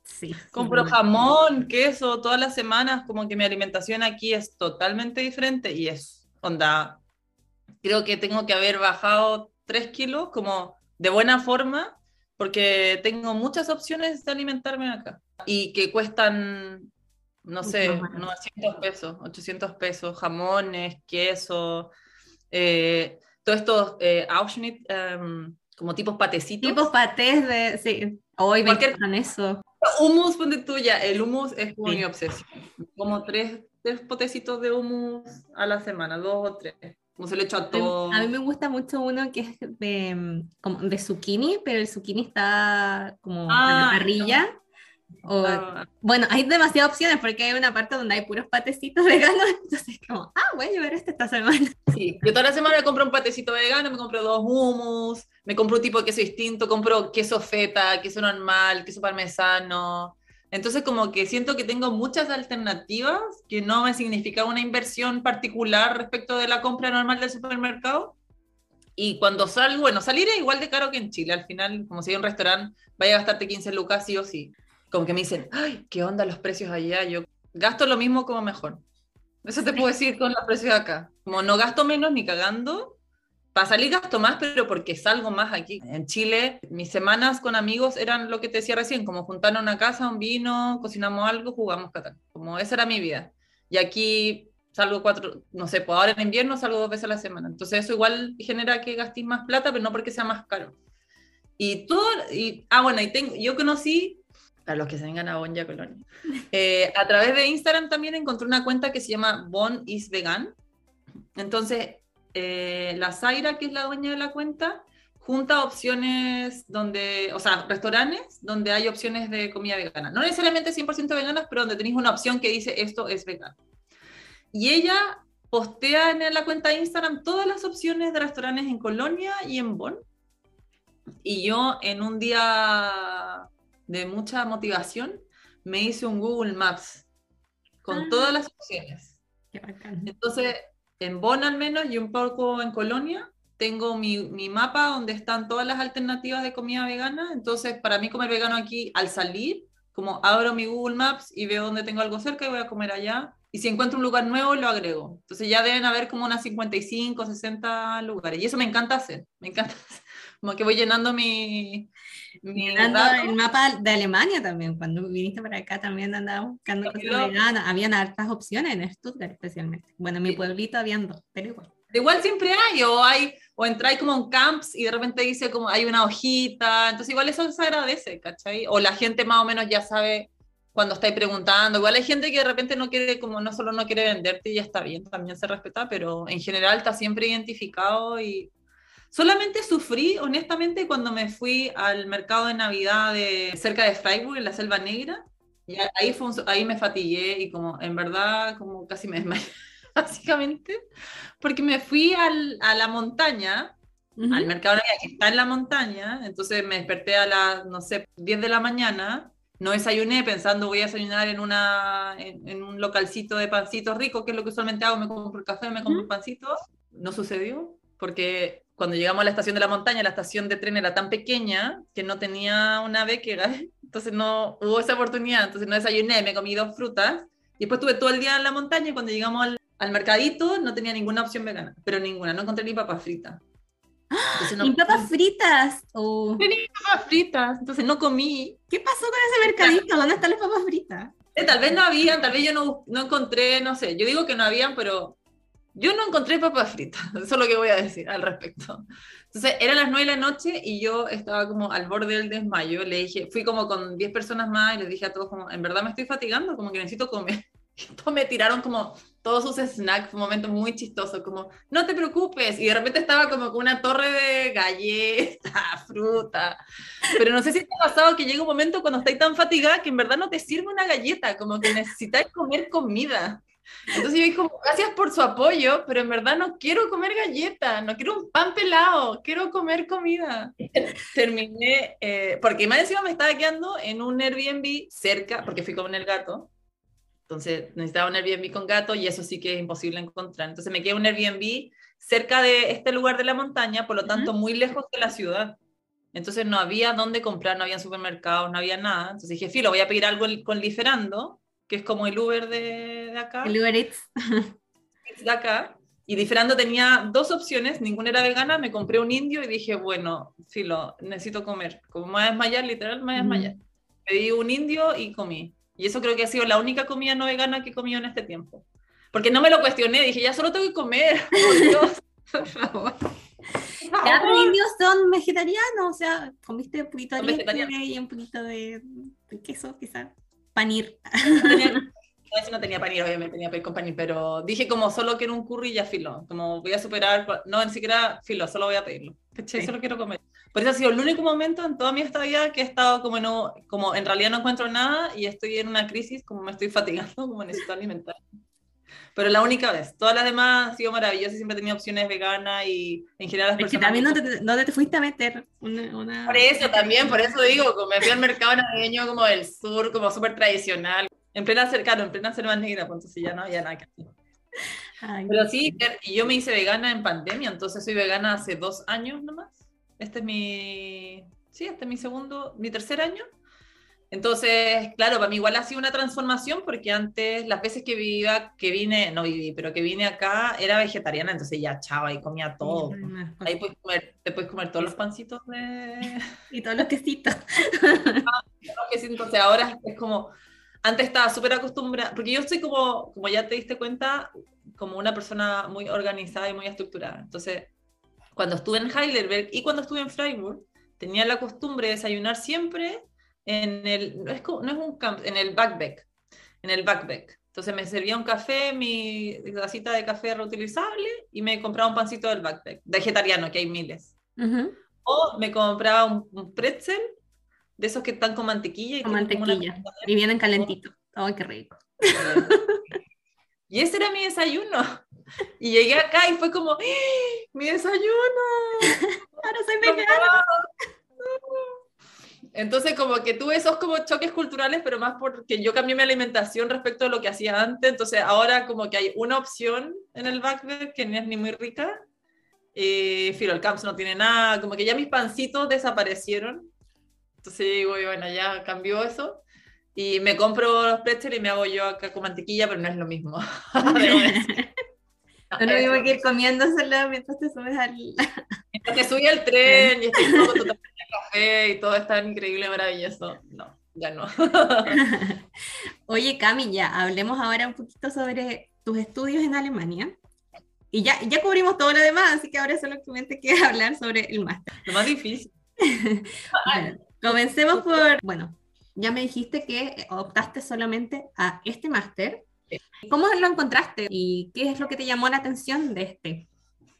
Sí. Compro jamón, queso, todas las semanas, como que mi alimentación aquí es totalmente diferente y es, onda, creo que tengo que haber bajado tres kilos como de buena forma porque tengo muchas opciones de alimentarme acá y que cuestan, no sé, 900 pesos, 800 pesos, jamones, queso, eh, todo esto, eh, em, como tipos patecitos. Tipos patés de, sí, hoy me encantan eso. Humus, ponte tuya, el humus es como mi obsesión, como tres, tres potecitos de humus a la semana, dos o tres. Como se le echa a todo. A mí me gusta mucho uno que es de, como de zucchini, pero el zucchini está como ah, en la parrilla. Ah. Bueno, hay demasiadas opciones porque hay una parte donde hay puros patecitos [LAUGHS] veganos, entonces como, ah, voy a llevar este esta semana. [LAUGHS] Sí, yo toda la semana me compro un patecito vegano, me compro dos hummus, me compro un tipo de queso distinto, compro queso feta, queso normal, queso parmesano, entonces como que siento que tengo muchas alternativas que no me significa una inversión particular respecto de la compra normal del supermercado. Y cuando salgo, bueno, salir es igual de caro que en Chile. Al final, como si hay un restaurante, vaya a gastarte 15 lucas sí o sí. Como que me dicen, ay, ¿qué onda los precios allá? Yo gasto lo mismo como mejor. Eso te puedo decir con los precios de acá. Como no gasto menos ni cagando, para salir gasto más, pero porque salgo más aquí. En Chile, mis semanas con amigos eran lo que te decía recién, como juntarnos a una casa, un vino, cocinamos algo, jugamos Catán. Como esa era mi vida. Y aquí salgo cuatro, no sé, pues ahora en invierno salgo dos veces a la semana. Entonces eso igual genera que gastéis más plata, pero no porque sea más caro. Y todo, y, ah, bueno, y tengo, yo conocí, a los que se vengan a Bonja Colonia, [LAUGHS] eh, a través de Instagram también encontré una cuenta que se llama Bon is Vegan. Entonces, eh, la Zaira, que es la dueña de la cuenta, junta opciones donde, o sea, restaurantes donde hay opciones de comida vegana. No necesariamente 100% veganas, pero donde tenéis una opción que dice esto es vegano. Y ella postea en la cuenta de Instagram todas las opciones de restaurantes en Colonia y en Bonn. Y yo en un día de mucha motivación me hice un Google Maps con ah. todas las opciones. Qué Entonces en Bonn al menos y un poco en Colonia, tengo mi, mi, mapa donde están todas las alternativas de comida vegana. Entonces, para mí comer vegano aquí, al salir, como abro mi Google Maps y veo dónde tengo algo cerca y voy a comer allá. Y si encuentro un lugar nuevo, lo agrego. Entonces ya deben haber como unas 55, 60 lugares. Y eso me encanta hacer. Me encanta hacer. [LAUGHS] Como que voy llenando mi, el mapa de Alemania también, cuando viniste para acá también andaba buscando cosas veganas, habían hartas opciones en Stuttgart especialmente. Bueno, en mi pueblito habían dos, pero igual. Igual siempre hay, o hay, o entráis como en camps y de repente dice como hay una hojita, entonces igual eso se agradece, ¿cachai? O la gente más o menos ya sabe cuando estáis preguntando, igual hay gente que de repente no quiere, como no solo no quiere venderte y ya está bien, también se respeta, pero en general está siempre identificado y Solamente sufrí, honestamente, cuando me fui al mercado de Navidad de, cerca de Freiburg, en la Selva Negra. Y ahí, fue ahí me fatigué y como, en verdad, como casi me desmayé, [LAUGHS] básicamente, porque me fui al, a la montaña, al mercado de Navidad que está en la montaña, entonces me desperté a las, no sé, 10 de la mañana, no desayuné pensando voy a desayunar en, una, en, un localcito de pancitos ricos, que es lo que usualmente hago, me compro el café, me compro pancitos. No sucedió, porque cuando llegamos a la estación de la montaña, la estación de tren era tan pequeña que no tenía una beca, [LAUGHS] entonces no hubo esa oportunidad, entonces no desayuné, me comí dos frutas, y después estuve todo el día en la montaña y cuando llegamos al, al mercadito no tenía ninguna opción vegana, pero ninguna, no encontré ni papas fritas. ¿Ni papas fritas? Oh. Ni papas fritas, entonces no comí. ¿Qué pasó con ese mercadito? ¿Dónde están las papas fritas? Eh, tal vez no habían, tal vez yo no, no encontré, no sé, yo digo que no habían, pero yo no encontré papas fritas, [LAUGHS] eso es lo que voy a decir al respecto. Entonces, eran las nueve de la noche y yo estaba como al borde del desmayo. Le dije, fui como con 10 personas más y les dije a todos como, en verdad me estoy fatigando, como que necesito comer. [LAUGHS] Todos me tiraron como todos sus snacks, un momento muy chistoso, como, no te preocupes, y de repente estaba como con una torre de galletas, [LAUGHS] fruta, pero no sé si te ha pasado que llega un momento cuando estáis tan fatigada que en verdad no te sirve una galleta, como que necesitáis comer comida. Entonces yo dije, gracias por su apoyo, pero en verdad no quiero comer galleta, no quiero un pan pelado, quiero comer comida. [LAUGHS] Terminé, eh, porque más encima me estaba quedando en un Airbnb cerca, porque fui con el gato, entonces necesitaba un Airbnb con gato y eso sí que es imposible encontrar. Entonces me quedé un Airbnb cerca de este lugar de la montaña, por lo tanto muy lejos de la ciudad. Entonces no había dónde comprar, no había supermercados, no había nada. Entonces dije, filo, voy a pedir algo con Liferando, que es como el Uber de, de acá. El Uber Eats. de acá. Y Liferando tenía dos opciones, ninguna era vegana, me compré un indio y dije, bueno, filo, necesito comer. Como me voy a desmayar, literal, me voy a desmayar. Pedí un indio y comí. Y eso creo que ha sido la única comida no vegana que he comido en este tiempo. Porque no me lo cuestioné, dije, ya solo tengo que comer, [LAUGHS] por Dios, por favor. ¿Los indios son vegetarianos? O sea, comiste un poquito de leche y un poquito de, queso, quizás. Panir. No, [LAUGHS] no tenía panir, obviamente tenía que con panir, pero dije como solo quiero un curry y ya filo. Como voy a superar, no, ni siquiera filo, solo voy a pedirlo. Sí. Solo quiero comer. Por eso ha sido el único momento en toda mi estadía que he estado como, no, como en realidad no encuentro nada y estoy en una crisis, como me estoy fatigando, como necesito alimentar. Pero la única vez. Todas las demás ha sido maravillosa, siempre he tenido opciones veganas y en general las personas... también no te, no te, fuiste a meter una, Por eso también, por eso digo, me fui al mercado navideño como del sur, como súper tradicional. En plena cercano, en plena selva negra, pues entonces ya no había nada que hacer. Pero sí, y yo me hice vegana en pandemia, entonces soy vegana hace dos años nomás. Este es mi, sí, este es mi segundo, mi tercer año. Entonces, claro, para mí igual ha sido una transformación porque antes, las veces que vivía, que vine, no viví, pero que vine acá, era vegetariana, entonces ya chava y comía todo. Ahí puedes comer, te puedes comer todos los pancitos de... [LAUGHS] Y todos los quesitos. entonces ahora es como, antes estaba súper acostumbrada, porque yo soy como, como ya te diste cuenta, como una persona muy organizada y muy estructurada. Entonces, cuando estuve en Heidelberg y cuando estuve en Freiburg, tenía la costumbre de desayunar siempre en el, no es, no es un camp, en el backpack, en el backpack. Entonces me servía un café, mi tacita de café reutilizable y me compraba un pancito del backpack, vegetariano, que hay miles. O me compraba un, pretzel de esos que están con mantequilla. Y con mantequilla. Y vienen calentitos. ¡Ay, qué rico! Y ese era mi desayuno. Y llegué acá y fue como, ¡Ah! ¡mi desayuno! [LAUGHS] Ahora soy vegana. Entonces, como que tuve esos como choques culturales, pero más porque yo cambié mi alimentación respecto a lo que hacía antes. Entonces, ahora como que hay una opción en el backbed que no es ni muy rica. Filo, el Camps no tiene nada. Como que ya mis pancitos desaparecieron. Entonces, digo, bueno, ya cambió eso. Y me compro los pretzels y me hago yo acá con mantequilla, pero no es lo mismo. [LAUGHS] [LAUGHS] No lo mismo que ir comiéndoselo mientras te subes al... [LAUGHS] Mientras te subí al tren y estoy todo totalmente café y todo es tan increíble, maravilloso. No, ya no. [LAUGHS] Oye, Cami, ya hablemos ahora un poquito sobre tus estudios en Alemania. Y ya, ya cubrimos todo lo demás, así que ahora solamente queda hablar sobre el máster. Lo más difícil. [LAUGHS] comencemos por, bueno, ya me dijiste que optaste solamente a este máster. ¿Cómo lo encontraste y qué es lo que te llamó la atención de este?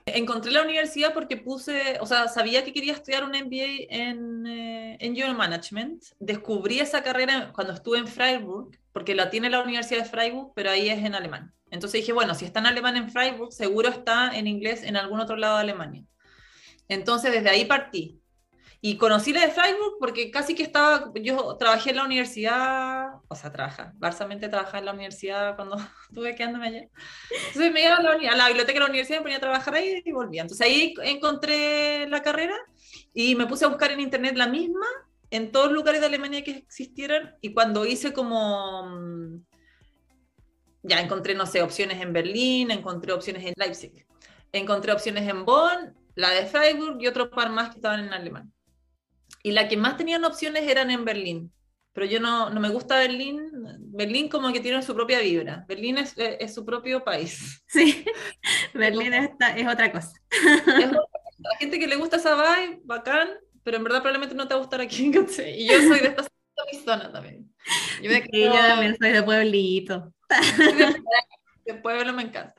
Encontré la universidad porque puse, o sea, sabía que quería estudiar un MBA en, eh, en General Management. Descubrí esa carrera cuando estuve en Freiburg, porque la tiene la Universidad de Freiburg, pero ahí es en alemán. Entonces dije, bueno, si está en alemán en Freiburg, seguro está en inglés en algún otro lado de Alemania. Entonces desde ahí partí. Y conocí la de Freiburg porque casi que estaba, yo trabajé en la universidad, o sea, trabaja, barsamente trabajaba en la universidad cuando [LAUGHS] estuve quedándome allá. Entonces me iba a la, a la, biblioteca de la universidad, me ponía a trabajar ahí y volvía. Entonces ahí encontré la carrera y me puse a buscar en internet la misma en todos los lugares de Alemania que existieran y cuando hice como, mm, ya encontré, no sé, opciones en Berlín, encontré opciones en Leipzig, encontré opciones en Bonn, la de Freiburg y otro par más que estaban en alemán. Y la que más tenían opciones eran en Berlín. Pero yo no, no me gusta Berlín. Berlín como que tiene su propia vibra. Berlín es, es su propio país. [LAUGHS] Sí, Berlín es, es otra cosa. La gente que le gusta esa vibe, bacán, pero en verdad probablemente no te va a gustar aquí. [LAUGHS] Y yo soy de esta zona también. Yo, de yo también soy de pueblito. [LAUGHS] El pueblo me encanta.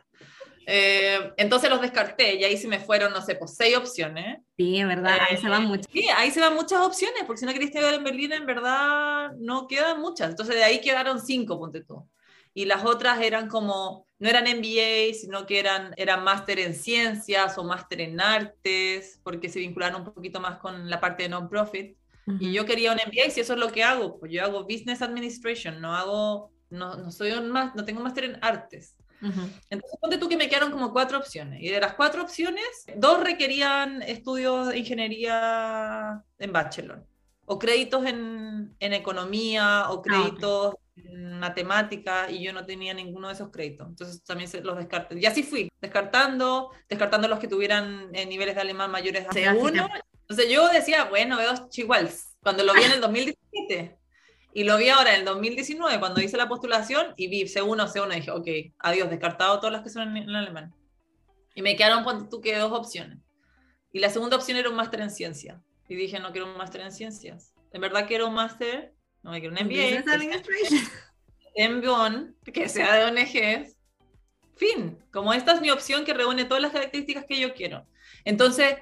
Eh, entonces los descarté y ahí se me fueron, no sé, pues seis opciones. Sí, en verdad, ahí se van eh, muchas. Sí, ahí se van muchas opciones, porque si no querés estudiar en Berlín, en verdad no quedan muchas. Entonces de ahí quedaron cinco, ponte tú. Y las otras eran como, no eran MBA, sino que eran, eran máster en ciencias o máster en artes, porque se vincularon un poquito más con la parte de non-profit. Y yo quería un MBA, si eso es lo que hago, pues yo hago Business Administration, no hago, no, no soy un más, no tengo máster en artes. Entonces, ponte tú que me quedaron como cuatro opciones. Y de las cuatro opciones, dos requerían estudios de ingeniería en bachelor, o créditos en, en economía, o ah, créditos en matemática, y yo no tenía ninguno de esos créditos. Entonces, también se los descarté. Y así fui, descartando, descartando los que tuvieran eh, niveles de alemán mayores a C1. Entonces, yo decía, bueno, veo chihuahuas. Cuando lo vi en el [LAUGHS] 2017. Y lo vi ahora en el 2019, cuando hice la postulación, y vi C1, C1, y dije, ok, adiós, descartado todas las que son en, alemán. Y me quedaron, cuando tú, que dos opciones. Y la segunda opción era un máster en ciencia. Y dije, no quiero un máster en ciencias. En verdad quiero un máster, no me quiero un MBA. [LAUGHS] En Bonn, que sea de ONGs. Fin, como esta es mi opción que reúne todas las características que yo quiero. Entonces,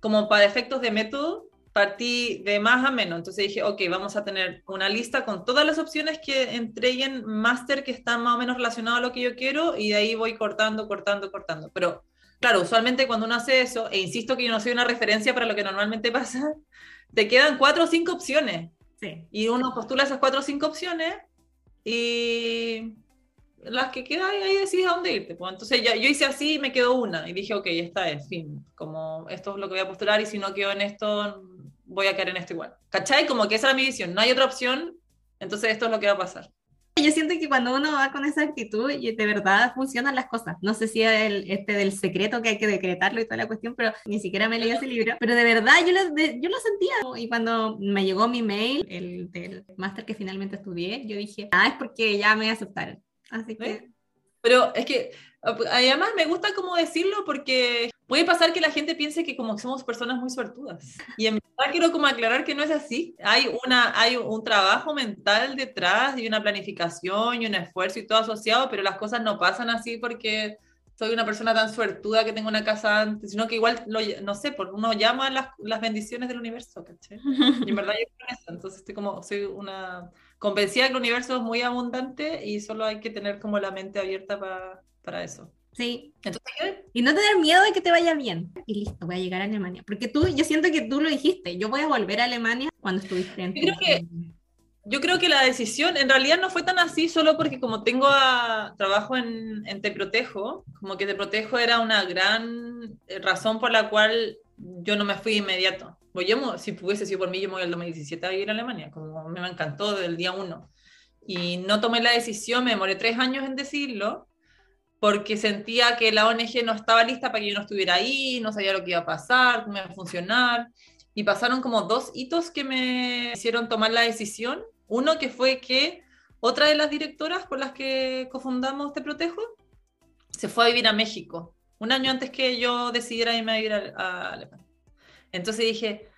como para efectos de método, partí de más a menos. Entonces dije, ok, vamos a tener una lista con todas las opciones que entreguen máster que están más o menos relacionados a lo que yo quiero y de ahí voy cortando, cortando, cortando. Pero claro, usualmente cuando uno hace eso, e insisto que yo no soy una referencia para lo que normalmente pasa, te quedan cuatro o cinco opciones. Sí. Y uno postula esas cuatro o cinco opciones y las que quedan ahí decides a dónde irte. Pues. Entonces ya, yo hice así y me quedó una y dije, ok, esta es, fin, como esto es lo que voy a postular y si no quedo en esto, voy a caer en esto igual. ¿Cachai? Como que esa era mi visión, no hay otra opción, entonces esto es lo que va a pasar. Yo siento que cuando uno va con esa actitud, y de verdad funcionan las cosas. No sé si es el, este del secreto que hay que decretarlo y toda la cuestión, pero ni siquiera me leí ese libro. Pero de verdad yo lo, yo lo sentía. Y cuando me llegó mi mail, el del máster que finalmente estudié, yo dije, ah, es porque ya me aceptaron. Así que... Pero es que además me gusta como decirlo porque puede pasar que la gente piense que como somos personas muy suertudas. Y en verdad quiero como aclarar que no es así. Hay, una, hay un trabajo mental detrás y una planificación y un esfuerzo y todo asociado, pero las cosas no pasan así porque soy una persona tan suertuda que tengo una casa antes, sino que igual, no sé, por uno llama las, las bendiciones del universo, ¿cachai? Y en verdad yo creo en eso, entonces estoy como, soy una convencida que el universo es muy abundante y solo hay que tener como la mente abierta para para eso. Sí. y no tener miedo de que te vaya bien. Y listo, voy a llegar a Alemania. Porque tú, yo siento que tú lo dijiste, yo voy a volver a Alemania cuando estuviste en... Yo creo que, yo creo que la decisión en realidad no fue tan así solo porque como tengo a, trabajo en, en Te Protejo, como que Te Protejo era una gran eh, razón por la cual yo no me fui inmediato. Voy, si hubiese sido por mí, yo me voy al 2017 a ir a Alemania, como me encantó del día uno. Y no tomé la decisión, me demoré tres años en decirlo, porque sentía que la ONG no estaba lista para que yo no estuviera ahí, no sabía lo que iba a pasar, cómo iba a funcionar. Y pasaron como dos hitos que me hicieron tomar la decisión. Uno que fue que otra de las directoras con las que cofundamos Te Protejo se fue a vivir a México, un año antes que yo decidiera irme a vivir a, Alemania. Entonces dije,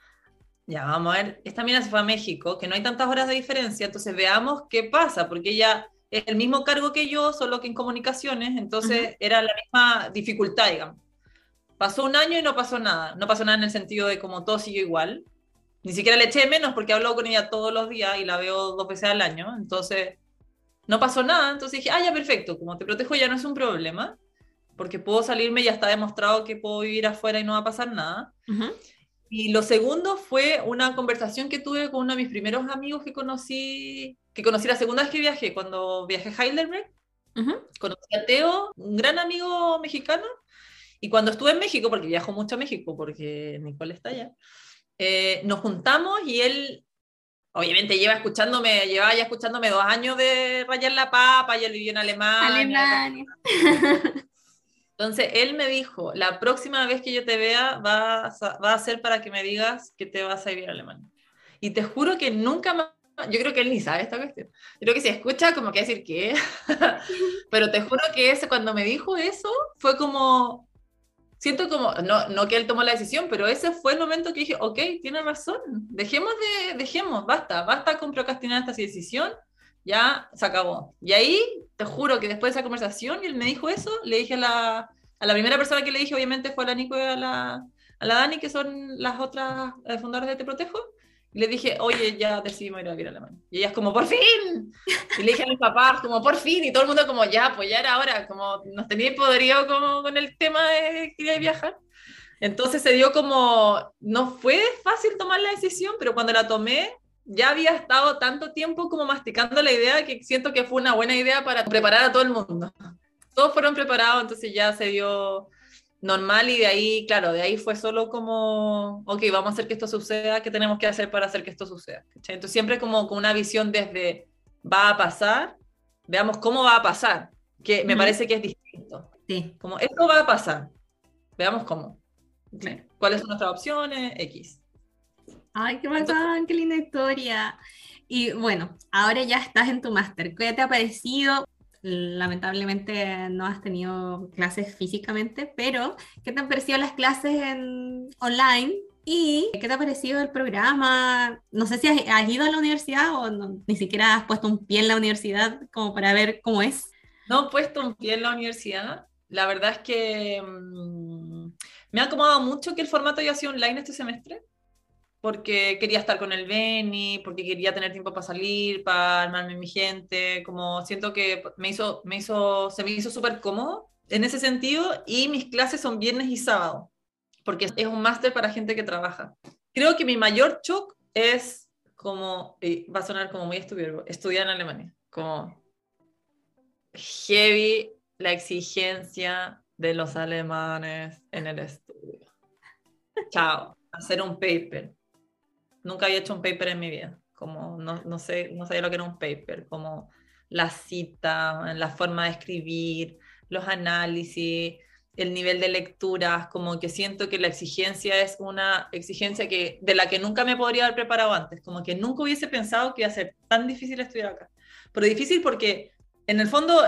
ya, vamos a ver, esta mina se fue a México, que no hay tantas horas de diferencia, entonces veamos qué pasa, porque ella el mismo cargo que yo, solo que en comunicaciones, entonces era la misma dificultad, digamos. Pasó un año y no pasó nada. No pasó nada en el sentido de como todo sigue igual. Ni siquiera le eché menos porque hablo con ella todos los días y la veo dos veces al año. Entonces, no pasó nada. Entonces dije, ah, ya perfecto, como te protejo ya no es un problema, porque puedo salirme, ya está demostrado que puedo vivir afuera y no va a pasar nada. Y lo segundo fue una conversación que tuve con uno de mis primeros amigos que conocí, que conocí la segunda vez que viajé, cuando viajé a Heidelberg. Conocí a Teo, un gran amigo mexicano. Y cuando estuve en México, porque viajo mucho a México, porque Nicole está allá, eh, nos juntamos y él, obviamente, lleva escuchándome, lleva ya escuchándome dos años de rayar la papa y él vivió en Alemania. Alemania. Entonces, él me dijo, la próxima vez que yo te vea va a, va a ser para que me digas que te vas a vivir a Alemania. Y te juro que nunca más, [LAUGHS] yo creo que él ni sabe esta cuestión. Yo creo que si escucha, como que decir qué. [LAUGHS] Pero te juro que ese, cuando me dijo eso, fue como, siento como, no, no que él tomó la decisión, pero ese fue el momento que dije, ok, tiene razón, dejemos de, dejemos, basta, basta con procrastinar esta decisión, ya se acabó. Y ahí, te juro que después de esa conversación, él me dijo eso, le dije a la, a la primera persona que le dije, obviamente fue a la Nico y a la, a la Dani, que son las otras eh, fundadoras de Te Protejo, y le dije, oye, ya decidimos ir a vivir a Alemania. Y ella es como, ¡por fin! Y le dije a mis papás, como, ¡por fin! Y todo el mundo como, ya, pues ya era hora, como nos tenía poderío como con el tema de quería viajar. Entonces se dio como, no fue fácil tomar la decisión, pero cuando la tomé, ya había estado tanto tiempo como masticando la idea que siento que fue una buena idea para preparar a todo el mundo. Todos fueron preparados, entonces ya se dio normal y de ahí, claro, de ahí fue solo como, ok, vamos a hacer que esto suceda, ¿qué tenemos que hacer para hacer que esto suceda? Entonces siempre como con una visión desde, va a pasar, veamos cómo va a pasar, que me parece que es distinto. Sí. Como, esto va a pasar, veamos cómo. ¿Cuáles son nuestras opciones? X. Ay, qué bacán, qué linda historia. Y bueno, ahora ya estás en tu máster. ¿Qué te ha parecido? Lamentablemente no has tenido clases físicamente, pero ¿qué te han parecido las clases en online? ¿Y qué te ha parecido el programa? No sé si has, ido a la universidad o ni siquiera has puesto un pie en la universidad como para ver cómo es. No he puesto un pie en la universidad. La verdad es que mm, me ha acomodado mucho que el formato haya sido online este semestre, porque quería estar con el Beni, porque quería tener tiempo para salir, para armarme mi gente, como siento que me hizo, me hizo, se me hizo súper cómodo en ese sentido, y mis clases son viernes y sábado, porque es un máster para gente que trabaja. Creo que mi mayor shock es como, va a sonar como muy estúpido, estudiar en Alemania, como heavy la exigencia de los alemanes en el estudio. Chao, hacer un paper. Nunca había hecho un paper en mi vida, como no, no, sé, no sabía lo que era un paper, como la cita, la forma de escribir, los análisis, el nivel de lecturas, como que siento que la exigencia es una exigencia que, de la que nunca me podría haber preparado antes, como que nunca hubiese pensado que iba a ser tan difícil estudiar acá. Pero difícil porque en el fondo,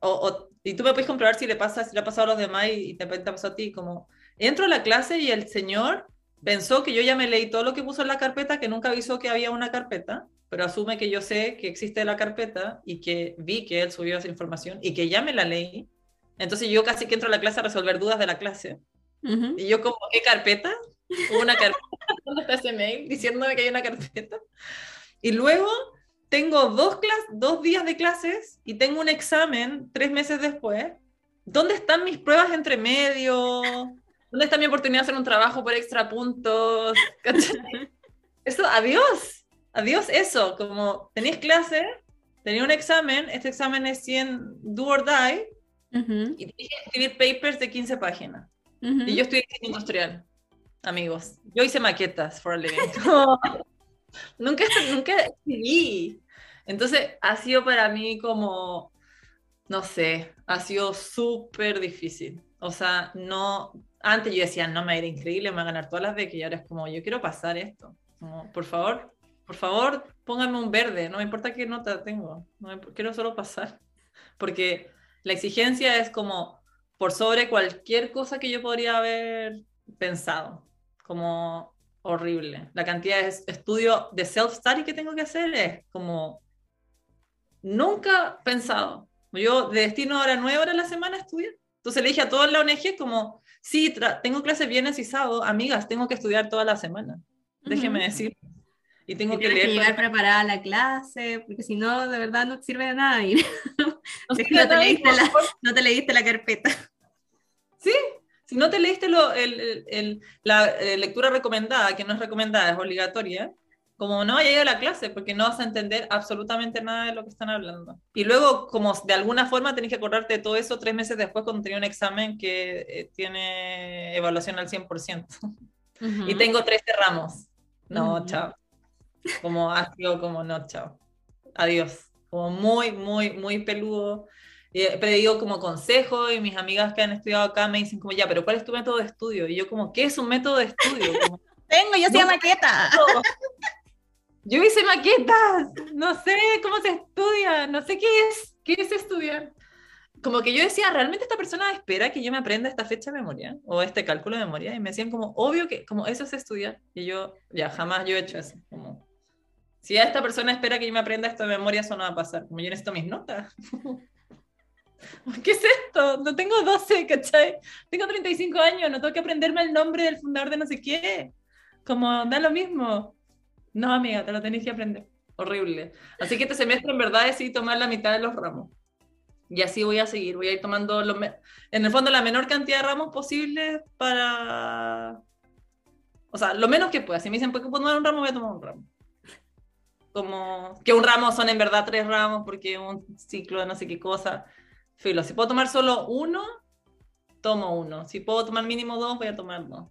o y tú me puedes comprobar si le pasa, si le ha pasado a los demás y, te, te pasó a ti, como entro a la clase y el señor pensó que yo ya me leí todo lo que puso en la carpeta, que nunca avisó que había una carpeta, pero asume que yo sé que existe la carpeta y que vi que él subió esa información y que ya me la leí. Entonces yo casi que entro a la clase a resolver dudas de la clase. Y yo como, ¿qué carpeta? una carpeta, [LAUGHS] ¿dónde está ese mail? Diciéndome que hay una carpeta. Y luego tengo dos, dos días de clases y tengo un examen tres meses después. ¿Dónde están mis pruebas entre medio? ¿Dónde está mi oportunidad de hacer un trabajo por extra puntos? [LAUGHS] Eso, adiós, adiós eso, como tenéis clase, tenía un examen, este examen es 100 do or die, y tenía que escribir papers de 15 páginas. Y yo estoy en industrial, amigos. Yo hice maquetas for a living. [LAUGHS] nunca, nunca escribí. Entonces ha sido para mí como, no sé, ha sido súper difícil. O sea, no, antes yo decía, no me va a ir increíble, me voy a ganar todas las becas y ahora es como, yo quiero pasar esto. Como, por favor, por favor, pónganme un verde, no me importa qué nota tengo, no quiero solo pasar. [LAUGHS] Porque la exigencia es como por sobre cualquier cosa que yo podría haber pensado. Como horrible. La cantidad de estudio de self-study que tengo que hacer es como nunca pensado. Yo de destino ahora nueve horas a la semana estudiar. Entonces le dije a toda la ONG como, sí, tengo clases viernes y sábado, amigas, tengo que estudiar toda la semana. Déjeme decir. Y tengo que leer. Que llegar preparada la clase, porque si no, de verdad no te sirve de nada ir. [LAUGHS] No, [LAUGHS] te leíste la, [LAUGHS] no, te leíste la, carpeta. Sí, si no te leíste lo, el, el, la eh, lectura recomendada, que no es recomendada, es obligatoria, como no vaya a la clase, porque no vas a entender absolutamente nada de lo que están hablando. Y luego, como de alguna forma tenés que acordarte de todo eso tres meses después cuando tenía un examen que eh, tiene evaluación al 100%. Y tengo 13 ramos. No, chao. Como ha sido como no, chao. Adiós. Como muy, muy, muy peludo. He pedido como consejo y mis amigas que han estudiado acá me dicen como, ya, pero ¿cuál es tu método de estudio? Y yo como, ¿qué es un método de estudio? [LAUGHS] Tengo, yo soy maqueta. Yo hice maquetas, no sé cómo se estudia, no sé qué es, qué es estudiar. Como que yo decía, ¿realmente esta persona espera que yo me aprenda esta fecha de memoria o este cálculo de memoria? Y me decían como, obvio que, como eso es estudiar. Y yo, ya, jamás yo he hecho eso. Como, Si a esta persona espera que yo me aprenda esto de memoria, eso no va a pasar. Como yo necesito mis notas. [LAUGHS] ¿Qué es esto? No tengo 12, ¿cachai? Tengo 35 años, no tengo que aprenderme el nombre del fundador de no sé qué. Como da lo mismo. No, amiga, te lo tenés que aprender. Horrible. Así que este semestre en verdad decidí tomar la mitad de los ramos. Y así voy a seguir. Voy a ir tomando, en el fondo, la menor cantidad de ramos posible para... O sea, lo menos que pueda. Si me dicen, ¿por qué puedo tomar un ramo? Voy a tomar un ramo. Como que un ramo son en verdad tres ramos porque un ciclo de no sé qué cosa. Filo, si puedo tomar solo uno, tomo uno. Si puedo tomar mínimo dos, voy a tomar dos.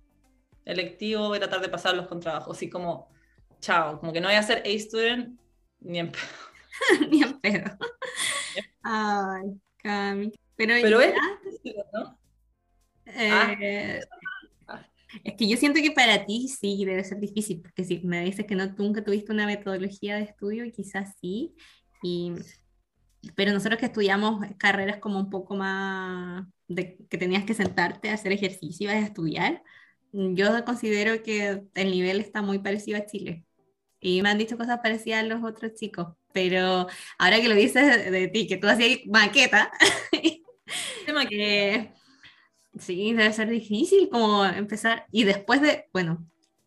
Electivo, voy a tratar de pasarlos con trabajo. Así como, chao, como que no voy a ser A-student ni en pedo. [LAUGHS] ni en pedo. Ay, Cami. Pero, Pero es, ¿no? Eh, ah. Es que yo siento que para ti sí debe ser difícil, porque si me dices que no, nunca tuviste una metodología de estudio, quizás sí, y pero nosotros que estudiamos carreras como un poco más de que tenías que sentarte a hacer ejercicio y a estudiar, yo considero que el nivel está muy parecido a Chile. Y me han dicho cosas parecidas a los otros chicos, pero ahora que lo dices de, ti, que tú hacías [LAUGHS] maqueta, eh, sí, debe ser difícil como empezar. Y después de, bueno,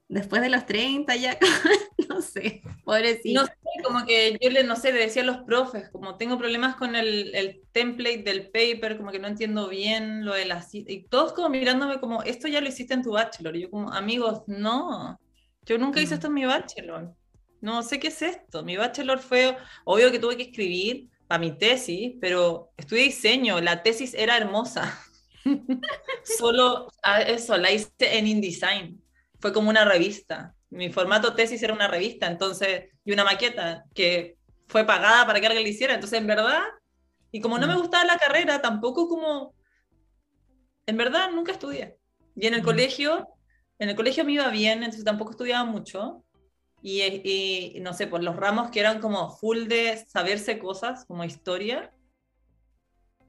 después de los 30 ya, [LAUGHS] no sé, pobrecito. No sé, como que yo le, no sé, le decía a los profes, como tengo problemas con el, el, template del paper, como que no entiendo bien lo de las... Y todos como mirándome como, esto ya lo hiciste en tu bachelor. Y yo como, amigos, no, yo nunca hice mm. esto en mi bachelor. No sé qué es esto. Mi bachelor fue, obvio que tuve que escribir para mi tesis, pero estudié diseño, la tesis era hermosa. [LAUGHS] Solo eso, la hice en InDesign fue como una revista. Mi formato tesis era una revista, entonces, y una maqueta que fue pagada para que alguien la hiciera. Entonces, en verdad, y como no me mm. gustaba la carrera, tampoco como, en verdad, nunca estudié. Y en el mm. colegio, en el colegio me iba bien, entonces tampoco estudiaba mucho. Y, y, no sé, por los ramos que eran como full de saberse cosas, como historia,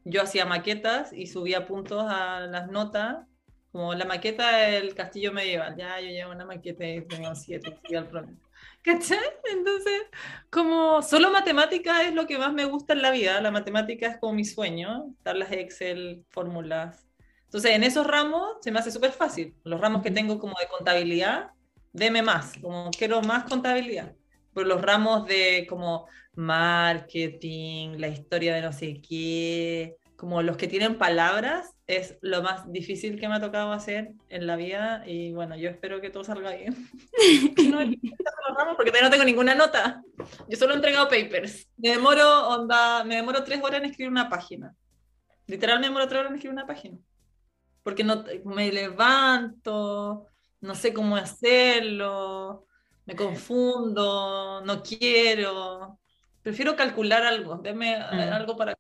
yo hacía maquetas y subía puntos a las notas como la maqueta del castillo medieval. Ya yo llevo una maqueta y tengo siete, al ¿Cachai? Entonces, como solo matemática es lo que más me gusta en la vida. La matemática es como mi sueño, tablas Excel, fórmulas. Entonces, en esos ramos se me hace súper fácil. Los ramos que tengo como de contabilidad, deme más, como quiero más contabilidad. Pero los ramos de como marketing, la historia de no sé qué, como los que tienen palabras, es lo más difícil que me ha tocado hacer en la vida y bueno, yo espero que todo salga bien. [LAUGHS] no porque todavía no tengo ninguna nota. Yo solo he entregado papers. Me demoro, onda, me demoro tres horas en escribir una página. Literal me demoro tres horas en escribir una página. Porque no, me levanto, no sé cómo hacerlo, me confundo, no quiero. Prefiero calcular algo, deme mm. algo para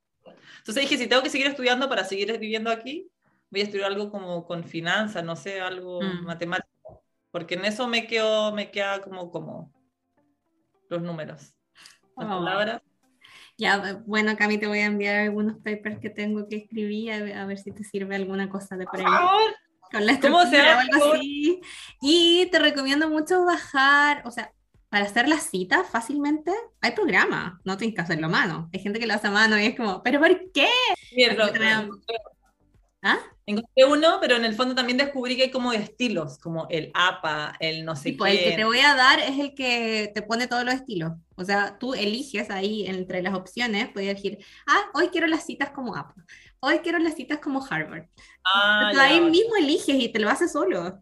entonces dije, si tengo que seguir estudiando para seguir viviendo aquí, voy a estudiar algo como con finanzas, no sé, algo mm. matemático, porque en eso me quedo, me queda como, como los números, las oh. palabras. Ya, bueno, Cami, te voy a enviar algunos papers que tengo que escribir, a ver, si te sirve alguna cosa de por Con la ¿Cómo se así. Y te recomiendo mucho bajar, o sea, para hacer las citas fácilmente, hay programa, no tienes que hacerlo a mano. Hay gente que lo hace a mano y es como, ¿pero por qué? ¿Ah? Encontré uno, pero en el fondo también descubrí que hay como estilos, como el APA, el no sé pues, qué. el que te voy a dar es el que te pone todos los estilos. O sea, tú eliges ahí entre las opciones, puedes elegir, ah, hoy quiero las citas como APA, hoy quiero las citas como Harvard. Ah, ahí mismo eliges y te lo haces solo.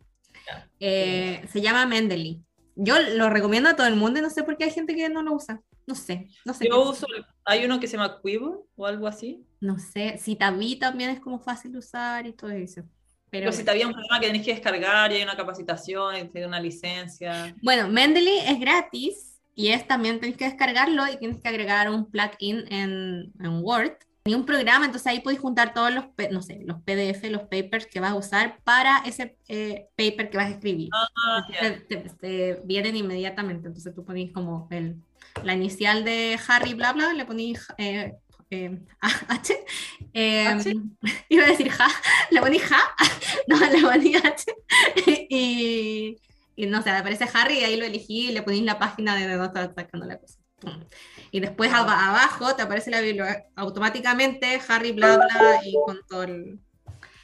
Eh, se llama Mendeley yo lo recomiendo a todo el mundo y no sé por qué hay gente que no lo usa. No sé, no sé. Yo uso, hay uno que se llama Quivo o algo así. No sé, Citavi también es como fácil de usar y todo eso. Pero, si Citavi es un programa que tenés que descargar y hay una capacitación, y una licencia. Bueno, Mendeley es gratis y es también tenés que descargarlo y tienes que agregar un plugin en, en Word ni un programa, entonces ahí puedes juntar todos los, no sé, los PDF, los papers que vas a usar para ese eh, paper que vas a escribir. Ah, te, vienen inmediatamente, entonces tú pones como el, la inicial de Harry, bla, bla, le pones eh, eh, [LAUGHS] H, em, [LAUGHS] iba a decir ja, le pones ja, [LAUGHS] no, le pones H, y, y no sé, aparece Harry y ahí lo elegí y le ponéis la página de donde está sacando la cosa. Y después abajo te aparece la biblioteca automáticamente, Harry, bla, bla, y con todo el,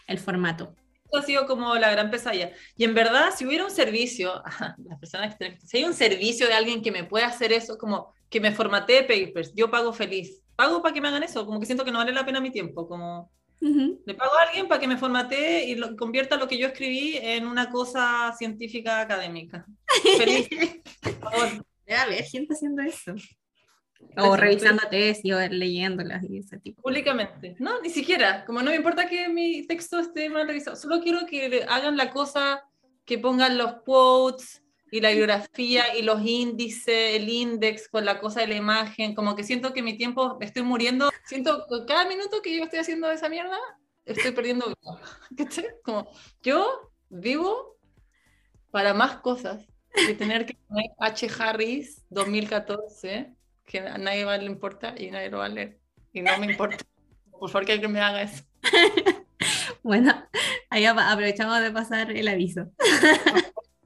el formato. Ha sido como la gran pesadilla. Y en verdad, si hubiera un servicio, [LAUGHS] las personas que si hay un servicio de alguien que me pueda hacer eso, como que me formatee papers, yo pago feliz. Pago para que me hagan eso, como que siento que no vale la pena mi tiempo, como le pago a alguien para que me formatee y lo, convierta lo que yo escribí en una cosa científica académica. [LAUGHS] Feliz. Por favor. Debe haber gente haciendo eso. O revisando tesis o leyéndolas y ese tipo. Públicamente. No, ni siquiera. Como no me importa que mi texto esté mal revisado. Solo quiero que hagan la cosa, que pongan los quotes y la bibliografía y los índices, el index con la cosa de la imagen. Como que siento que mi tiempo, estoy muriendo. Siento que cada minuto que yo estoy haciendo esa mierda, estoy perdiendo [LAUGHS] Como yo vivo para más cosas que tener que poner H. Harris 2014 que a nadie le importa y nadie lo va a leer. Y no me importa. Por favor, que alguien me haga eso. [LAUGHS] bueno, ahí aprovechamos de pasar el aviso.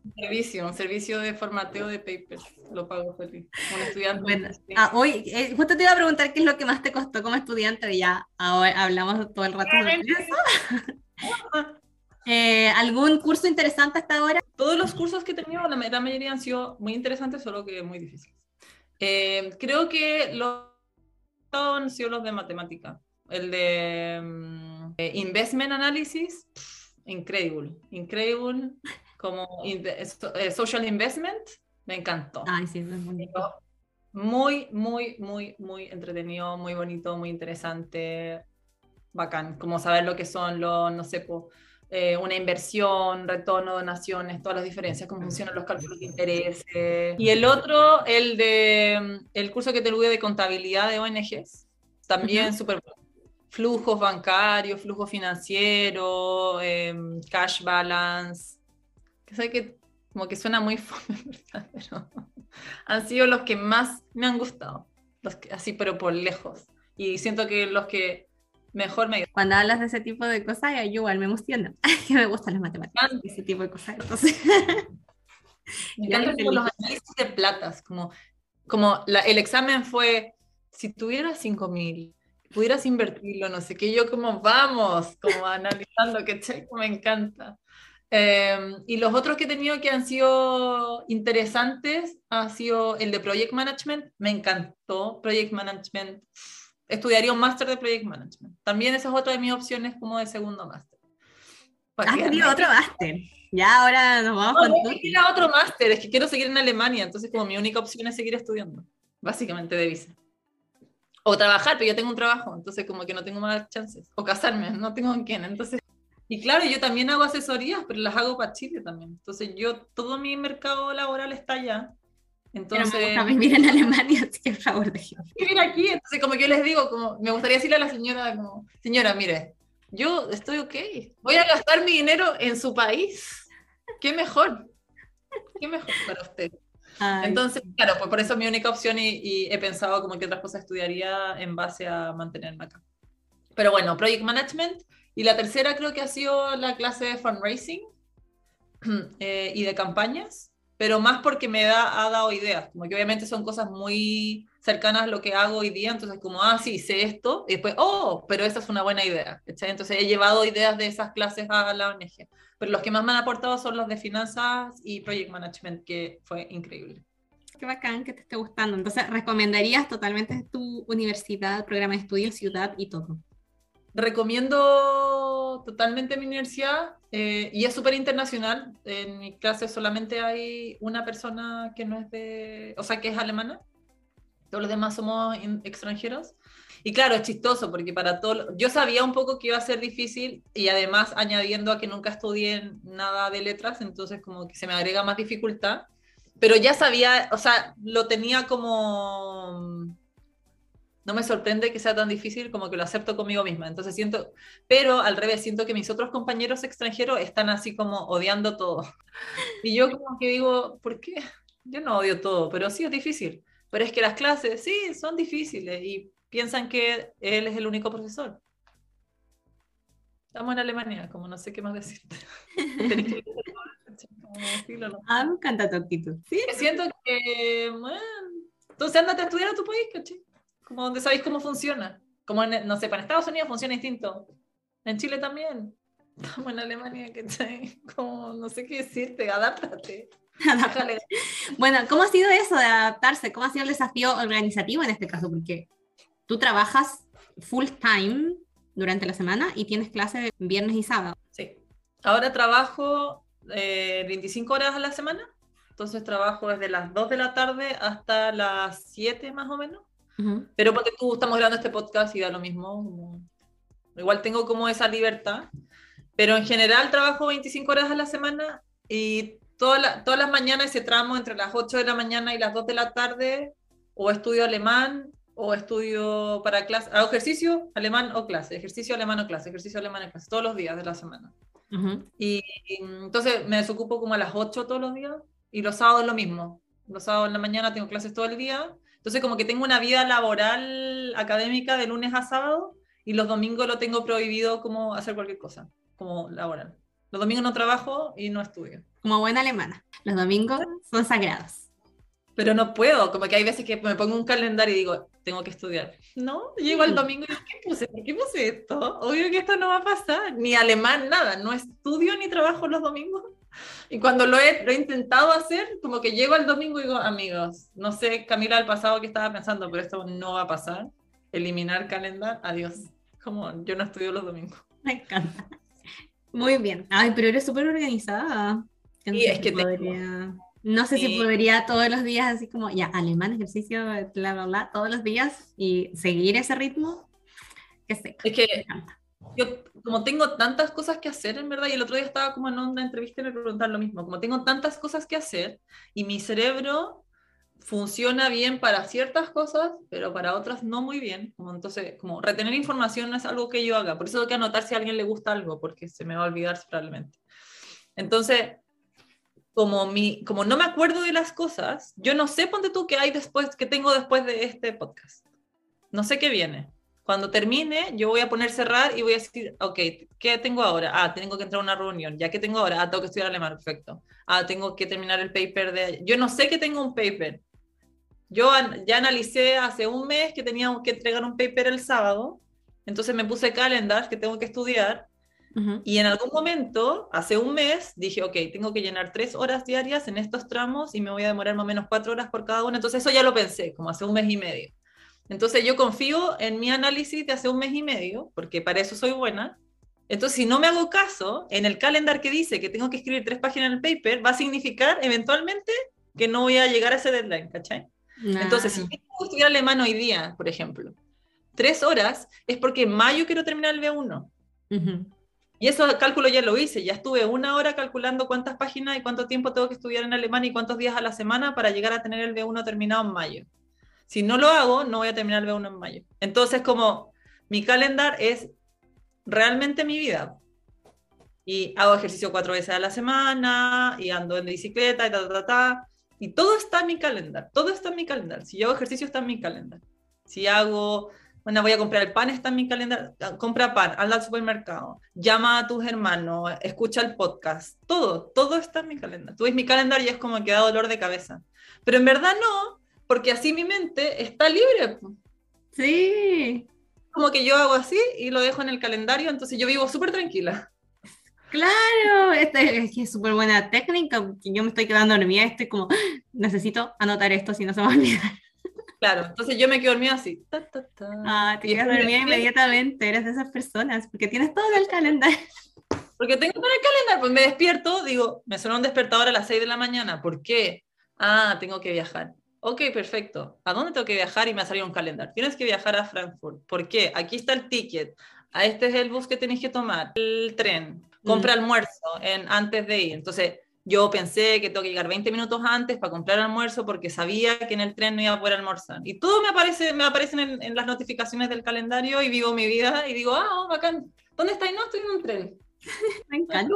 Un servicio, un servicio de formateo de papers, lo pago feliz. Un estudiante. Bueno, ah, hoy, eh, justo te iba a preguntar qué es lo que más te costó como estudiante, ya ahora hablamos todo el rato de eso. [LAUGHS] Eh, ¿Algún curso interesante hasta ahora? Todos los cursos que he tenido, la, la mayoría han sido muy interesantes, solo que muy difíciles. Eh, creo que los han sido los de matemática. El de mm, eh, Investment Analysis, increíble, increíble. Como eh, Social Investment, me encantó. Ay, sí, es muy Muy, muy, muy, muy entretenido, muy bonito, muy interesante, bacán. Como saber lo que son los, no sé, pues eh, una inversión, retorno, donaciones, todas las diferencias, cómo funcionan los cálculos de interés. Y el otro, el de el curso que te tuve de contabilidad de ONGs, también súper flujos bancarios, flujo financiero, em, cash balance, que sé que como que suena muy [LAUGHS] fome, pero han sido los que más me han gustado, los que, así pero por lejos. Y siento que los que mejor me Cuando hablas de ese tipo de cosas, yo igual me emociona. [LAUGHS] me gustan las matemáticas, ese tipo de cosas. Entonces... [LAUGHS] me encantan los análisis de platas, como, como la, el examen fue, si tuvieras 5 mil, pudieras invertirlo, no sé qué, yo como vamos, como analizando, que checo, me encanta. Eh, y los otros que he tenido que han sido interesantes ha sido el de Project Management, me encantó Project Management estudiaría un máster de Project Management. También esa es otra de mis opciones como de segundo máster. Has tenido otro máster. Ya ahora nos vamos no, con a otro máster, es que quiero seguir en Alemania, entonces como mi única opción es seguir estudiando, básicamente de visa. O trabajar, pero yo tengo un trabajo, entonces como que no tengo más chances. O casarme, no tengo con quién, entonces... Y claro, yo también hago asesorías, pero las hago para Chile también. Entonces yo, todo mi mercado laboral está allá. Entonces, Pero me vivir en Alemania, así que por favor. Vivir aquí, entonces como yo les digo, como me gustaría decirle a la señora, como, señora, mire, yo estoy ok, voy a gastar mi dinero en su país, qué mejor, qué mejor para usted. Entonces, claro, pues por eso es mi única opción y, y, he pensado como que otras cosas estudiaría en base a mantenerme acá. Pero bueno, Project Management. Y la tercera creo que ha sido la clase de fundraising [CLEARS THROAT] eh, y de campañas pero más porque me da, ha dado ideas, como que obviamente son cosas muy cercanas a lo que hago hoy día, entonces como, ah, sí, sé esto, y después, oh, pero esa es una buena idea, Entonces he llevado ideas de esas clases a la ONG, pero los que más me han aportado son los de finanzas y project management, que fue increíble. Qué bacán que te esté gustando, entonces recomendarías totalmente tu universidad, programa de estudios, ciudad y todo. Recomiendo totalmente mi universidad eh, y es súper internacional. En mi clase solamente hay una persona que no es de, o sea, que es alemana. Todos los demás somos extranjeros. Y claro, es chistoso porque para todo, yo sabía un poco que iba a ser difícil y además añadiendo a que nunca estudié nada de letras, entonces como que se me agrega más dificultad. Pero ya sabía, o sea, lo tenía como no me sorprende que sea tan difícil como que lo acepto conmigo misma. Entonces siento, pero al revés, siento que mis otros compañeros extranjeros están así como odiando todo. Y yo como que digo, ¿por qué? Yo no odio todo, pero sí es difícil. Pero es que las clases, sí, son difíciles y piensan que él es el único profesor. Estamos en Alemania, como no sé qué más decirte. [LAUGHS] Ah, me encanta tu actitud. Sí, siento que, bueno, entonces andate a estudiar a tu país, ¿cachai? Como donde sabéis cómo funciona. Como, en, no sé, para Estados Unidos funciona distinto. En Chile también. [LAUGHS] Estamos en Alemania, ¿cachai? Como, no sé qué decirte, [LAUGHS] adáptate. bueno, ¿cómo ha sido eso de adaptarse? ¿Cómo ha sido el desafío organizativo en este caso? Porque tú trabajas full time durante la semana y tienes clase viernes y sábado. Sí. Ahora trabajo 25 eh, horas a la semana. Entonces trabajo desde las 2 de la tarde hasta las 7 más o menos. Pero porque tú estamos grabando este podcast y da lo mismo. Igual tengo como esa libertad. Pero en general trabajo 25 horas a la semana y todas las mañanas ese tramo entre las 8 de la mañana y las 2 de la tarde o estudio alemán o estudio para clase, hago ejercicio alemán o clase, ejercicio alemán o clase, ejercicio alemán o clase, todos los días de la semana. y, entonces me desocupo como a las 8 todos los días y los sábados lo mismo. Los sábados en la mañana tengo clases todo el día. Entonces como que tengo una vida laboral académica de lunes a sábado y los domingos lo tengo prohibido como hacer cualquier cosa, como laboral. Los domingos no trabajo y no estudio. Como buena alemana. Los domingos son sagrados. Pero no puedo, como que hay veces que me pongo un calendario y digo, tengo que estudiar. No, llego el domingo y digo, ¿qué puse? ¿Por qué puse esto? Obvio que esto no va a pasar. Ni alemán, nada. No estudio ni trabajo los domingos. Y cuando lo he, lo he intentado hacer, como que llego al domingo y digo, amigos, no sé, Camila, al pasado que estaba pensando, pero esto no va a pasar. Eliminar calendario, adiós. Como yo no estudio los domingos. Me encanta. Muy bien. Ay, pero eres súper organizada. Y es que podría... No sé si podría todos los días, así como, ya, alemán, ejercicio, bla, bla, bla, todos los días y seguir ese ritmo. Que sé. Es que yo, como tengo tantas cosas que hacer, en verdad, y el otro día estaba como en una entrevista y me preguntaron lo mismo, como tengo tantas cosas que hacer y mi cerebro funciona bien para ciertas cosas, pero para otras no muy bien. Como entonces, como retener información no es algo que yo haga. Por eso tengo que anotar si a alguien le gusta algo, porque se me va a olvidar probablemente. Entonces, como, mi, como no me acuerdo de las cosas, yo no sé, ponte tú, qué hay después, que tengo después de este podcast. No sé qué viene. Cuando termine, yo voy a poner cerrar y voy a decir, ok, ¿qué tengo ahora? Ah, tengo que entrar a una reunión. ¿Ya qué tengo ahora? Ah, tengo que estudiar alemán, perfecto. Ah, tengo que terminar el paper de... Yo no sé que tengo un paper. Yo ya analicé hace un mes que teníamos que entregar un paper el sábado, entonces me puse calendar que tengo que estudiar y en algún momento, hace un mes, dije, ok, tengo que llenar tres horas diarias en estos tramos y me voy a demorar más o menos cuatro horas por cada uno. Entonces eso ya lo pensé, como hace un mes y medio. Entonces yo confío en mi análisis de hace un mes y medio, porque para eso soy buena. Entonces si no me hago caso, en el calendar que dice que tengo que escribir tres páginas en el paper, va a significar eventualmente que no voy a llegar a ese deadline, ¿cachai? Entonces si yo que estudiar alemán hoy día, por ejemplo, tres horas, es porque en mayo quiero terminar el B1. Y eso cálculo ya lo hice, ya estuve una hora calculando cuántas páginas y cuánto tiempo tengo que estudiar en alemán y cuántos días a la semana para llegar a tener el B1 terminado en mayo. Si no lo hago, no voy a terminar el B1 en mayo. Entonces, como mi calendar es realmente mi vida. Y hago ejercicio cuatro veces a la semana, y ando en bicicleta, y ta, ta, ta, Y todo está en mi calendar, todo está en mi calendar. Si hago ejercicio, está en mi calendar. Si hago bueno, voy a comprar el pan, está en mi calendario, ah, compra pan, anda al supermercado, llama a tus hermanos, escucha el podcast, todo, todo está en mi calendario. Tú ves mi calendario y es como que da dolor de cabeza. Pero en verdad no, porque así mi mente está libre. Sí. Como que yo hago así y lo dejo en el calendario, entonces yo vivo súper tranquila. Claro, esta es súper buena técnica, yo me estoy quedando dormida, estoy como, ah, necesito anotar esto si no se va a olvidar. Claro, entonces yo me quedo dormida así. Ah, te quedas dormida inmediatamente, eres de esas personas, porque tienes todo el calendario. Porque tengo todo el calendario, pues me despierto, digo, me suena un despertador a las 6 de la mañana, ¿por qué? Ah, tengo que viajar. Ok, perfecto. ¿A dónde tengo que viajar? Y me ha salido un calendario. Tienes que viajar a Frankfurt. ¿Por qué? Aquí está el ticket. A este es el bus que tenéis que tomar. El tren. Compra mm. almuerzo en, antes de ir. Entonces, yo pensé que tengo que llegar 20 minutos antes para comprar almuerzo porque sabía que en el tren no iba a poder almorzar. Y todo me aparece, me aparecen en, las notificaciones del calendario y vivo mi vida y digo, ah, bacán, ¿dónde estáis? No, estoy en un tren. [LAUGHS] me encanta.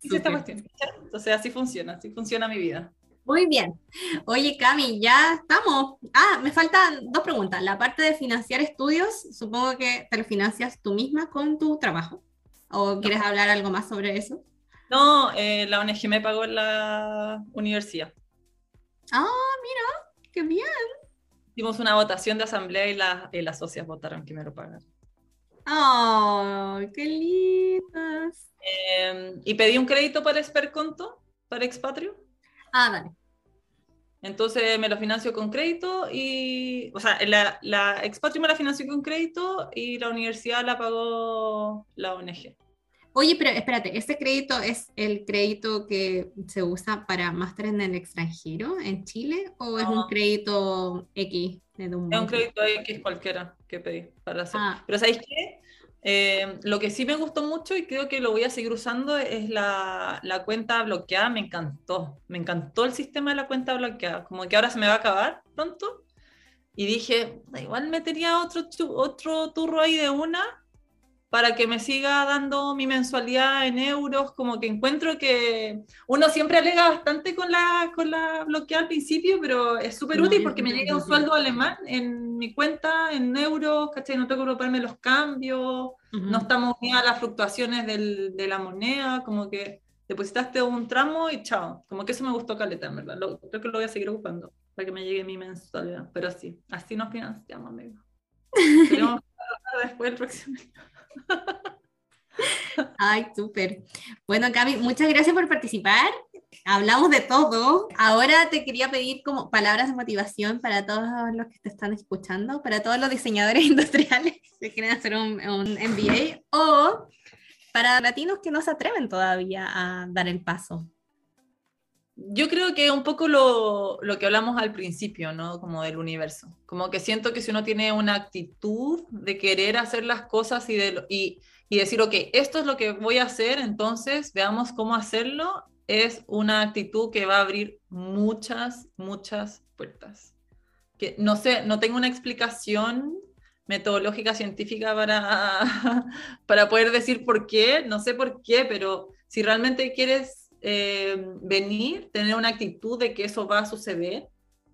[LAUGHS] Entonces así funciona, así funciona mi vida. Muy bien. Oye, Cami, ya estamos. Ah, me faltan dos preguntas. La parte de financiar estudios, supongo que te lo financias tú misma con tu trabajo. ¿O quieres hablar algo más sobre eso? No, eh, la ONG me pagó en la universidad. Ah, mira, qué bien. Hicimos una votación de asamblea y, y las socias votaron que me lo pagaran. ¡Oh, qué lindas! Em, y pedí un crédito para Esperconto, para Expatrio. Ah, dale. Entonces me lo financio con crédito y, o sea, la, la Expatrio me la financió con crédito y la universidad la pagó la ONG. Oye, pero espérate, ¿este crédito es el crédito que se usa para máster en el extranjero, en Chile, o es un crédito X? De un es un crédito X cualquiera que pedí para hacer. Ah. Pero ¿sabéis qué? Eh, lo que sí me gustó mucho y creo que lo voy a seguir usando es la, la, cuenta bloqueada. Me encantó. Me encantó el sistema de la cuenta bloqueada. Como que ahora se me va a acabar pronto. Y dije, igual metería otro, otro turro ahí de una para que me siga dando mi mensualidad en euros, como que encuentro que uno siempre alega bastante con la, con la bloqueada al principio, pero es súper útil porque me llega un sueldo alemán en mi cuenta en euros, ¿cachai? No tengo que preocuparme los cambios, no estamos unidas a las fluctuaciones del, de la moneda, como que depositaste un tramo y chao, como que eso me gustó caleta, en verdad, creo que lo voy a seguir ocupando para que me llegue mi mensualidad, pero sí, así nos financiamos, amigo. [LAUGHS] Tenemos que después el próximo Ay, súper. Bueno, Cami, muchas gracias por participar. Hablamos de todo. Ahora te quería pedir como palabras de motivación para todos los que te están escuchando, para todos los diseñadores [LAUGHS] industriales que quieren hacer un, un MBA o para latinos que no se atreven todavía a dar el paso. Yo creo que un poco lo, lo, que hablamos al principio, ¿no? Como del universo. Como que siento que si uno tiene una actitud de querer hacer las cosas y, de, y, y decir, ok, esto es lo que voy a hacer, entonces veamos cómo hacerlo, es una actitud que va a abrir muchas, muchas puertas. Que no sé, no tengo una explicación metodológica científica para, [LAUGHS] para poder decir por qué, no sé por qué, pero si realmente quieres eh, venir, tener una actitud de que eso va a suceder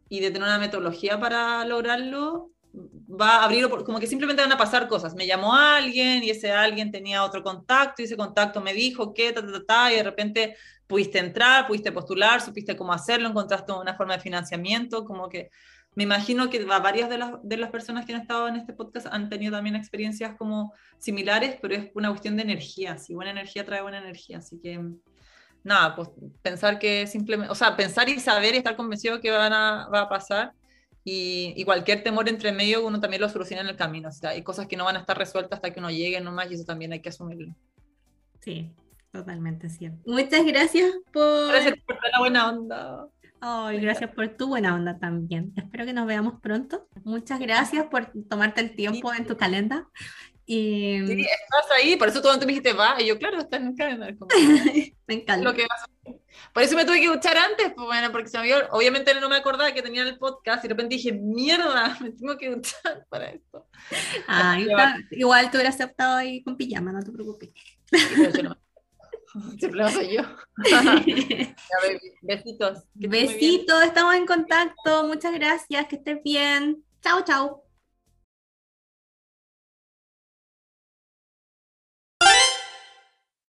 y de tener una metodología para lograrlo, va a abrir, como que simplemente van a pasar cosas. Me llamó alguien y ese alguien tenía otro contacto y ese contacto me dijo que, ta, ta, ta, y de repente pudiste entrar, pudiste postular, supiste cómo hacerlo, encontraste una forma de financiamiento, como que me imagino que varias de las, de las personas que han estado en este podcast han tenido también experiencias como similares, pero es una cuestión de energía, si buena energía trae buena energía, así que nada, pues pensar que simplemente, o sea, pensar y saber y estar convencido que van a, va a pasar y, cualquier temor entre medio uno también lo soluciona en el camino. O sea, hay cosas que no van a estar resueltas hasta que uno llegue nomás y eso también hay que asumirlo. Sí, totalmente cierto. Muchas gracias por... Gracias por la buena onda. Ay, gracias por tu buena onda también. Espero que nos veamos pronto. Muchas gracias por tomarte el tiempo en tu calenda y... Sí, estás ahí, por eso tú me dijiste va, y yo, claro, estás en el calendar. [LAUGHS] me encanta. Lo que por eso me tuve que escuchar antes, pues bueno, porque se me vio, obviamente no me acordaba que tenía el podcast y de repente dije, mierda, [LAUGHS] me tengo que escuchar [LAUGHS] para esto. Ah, igual tú hubieras aceptado ahí con pijama, no te preocupes. Siempre lo soy yo. Besitos. Besitos, estamos en contacto. Muchas gracias, que estés bien. Chao, chao.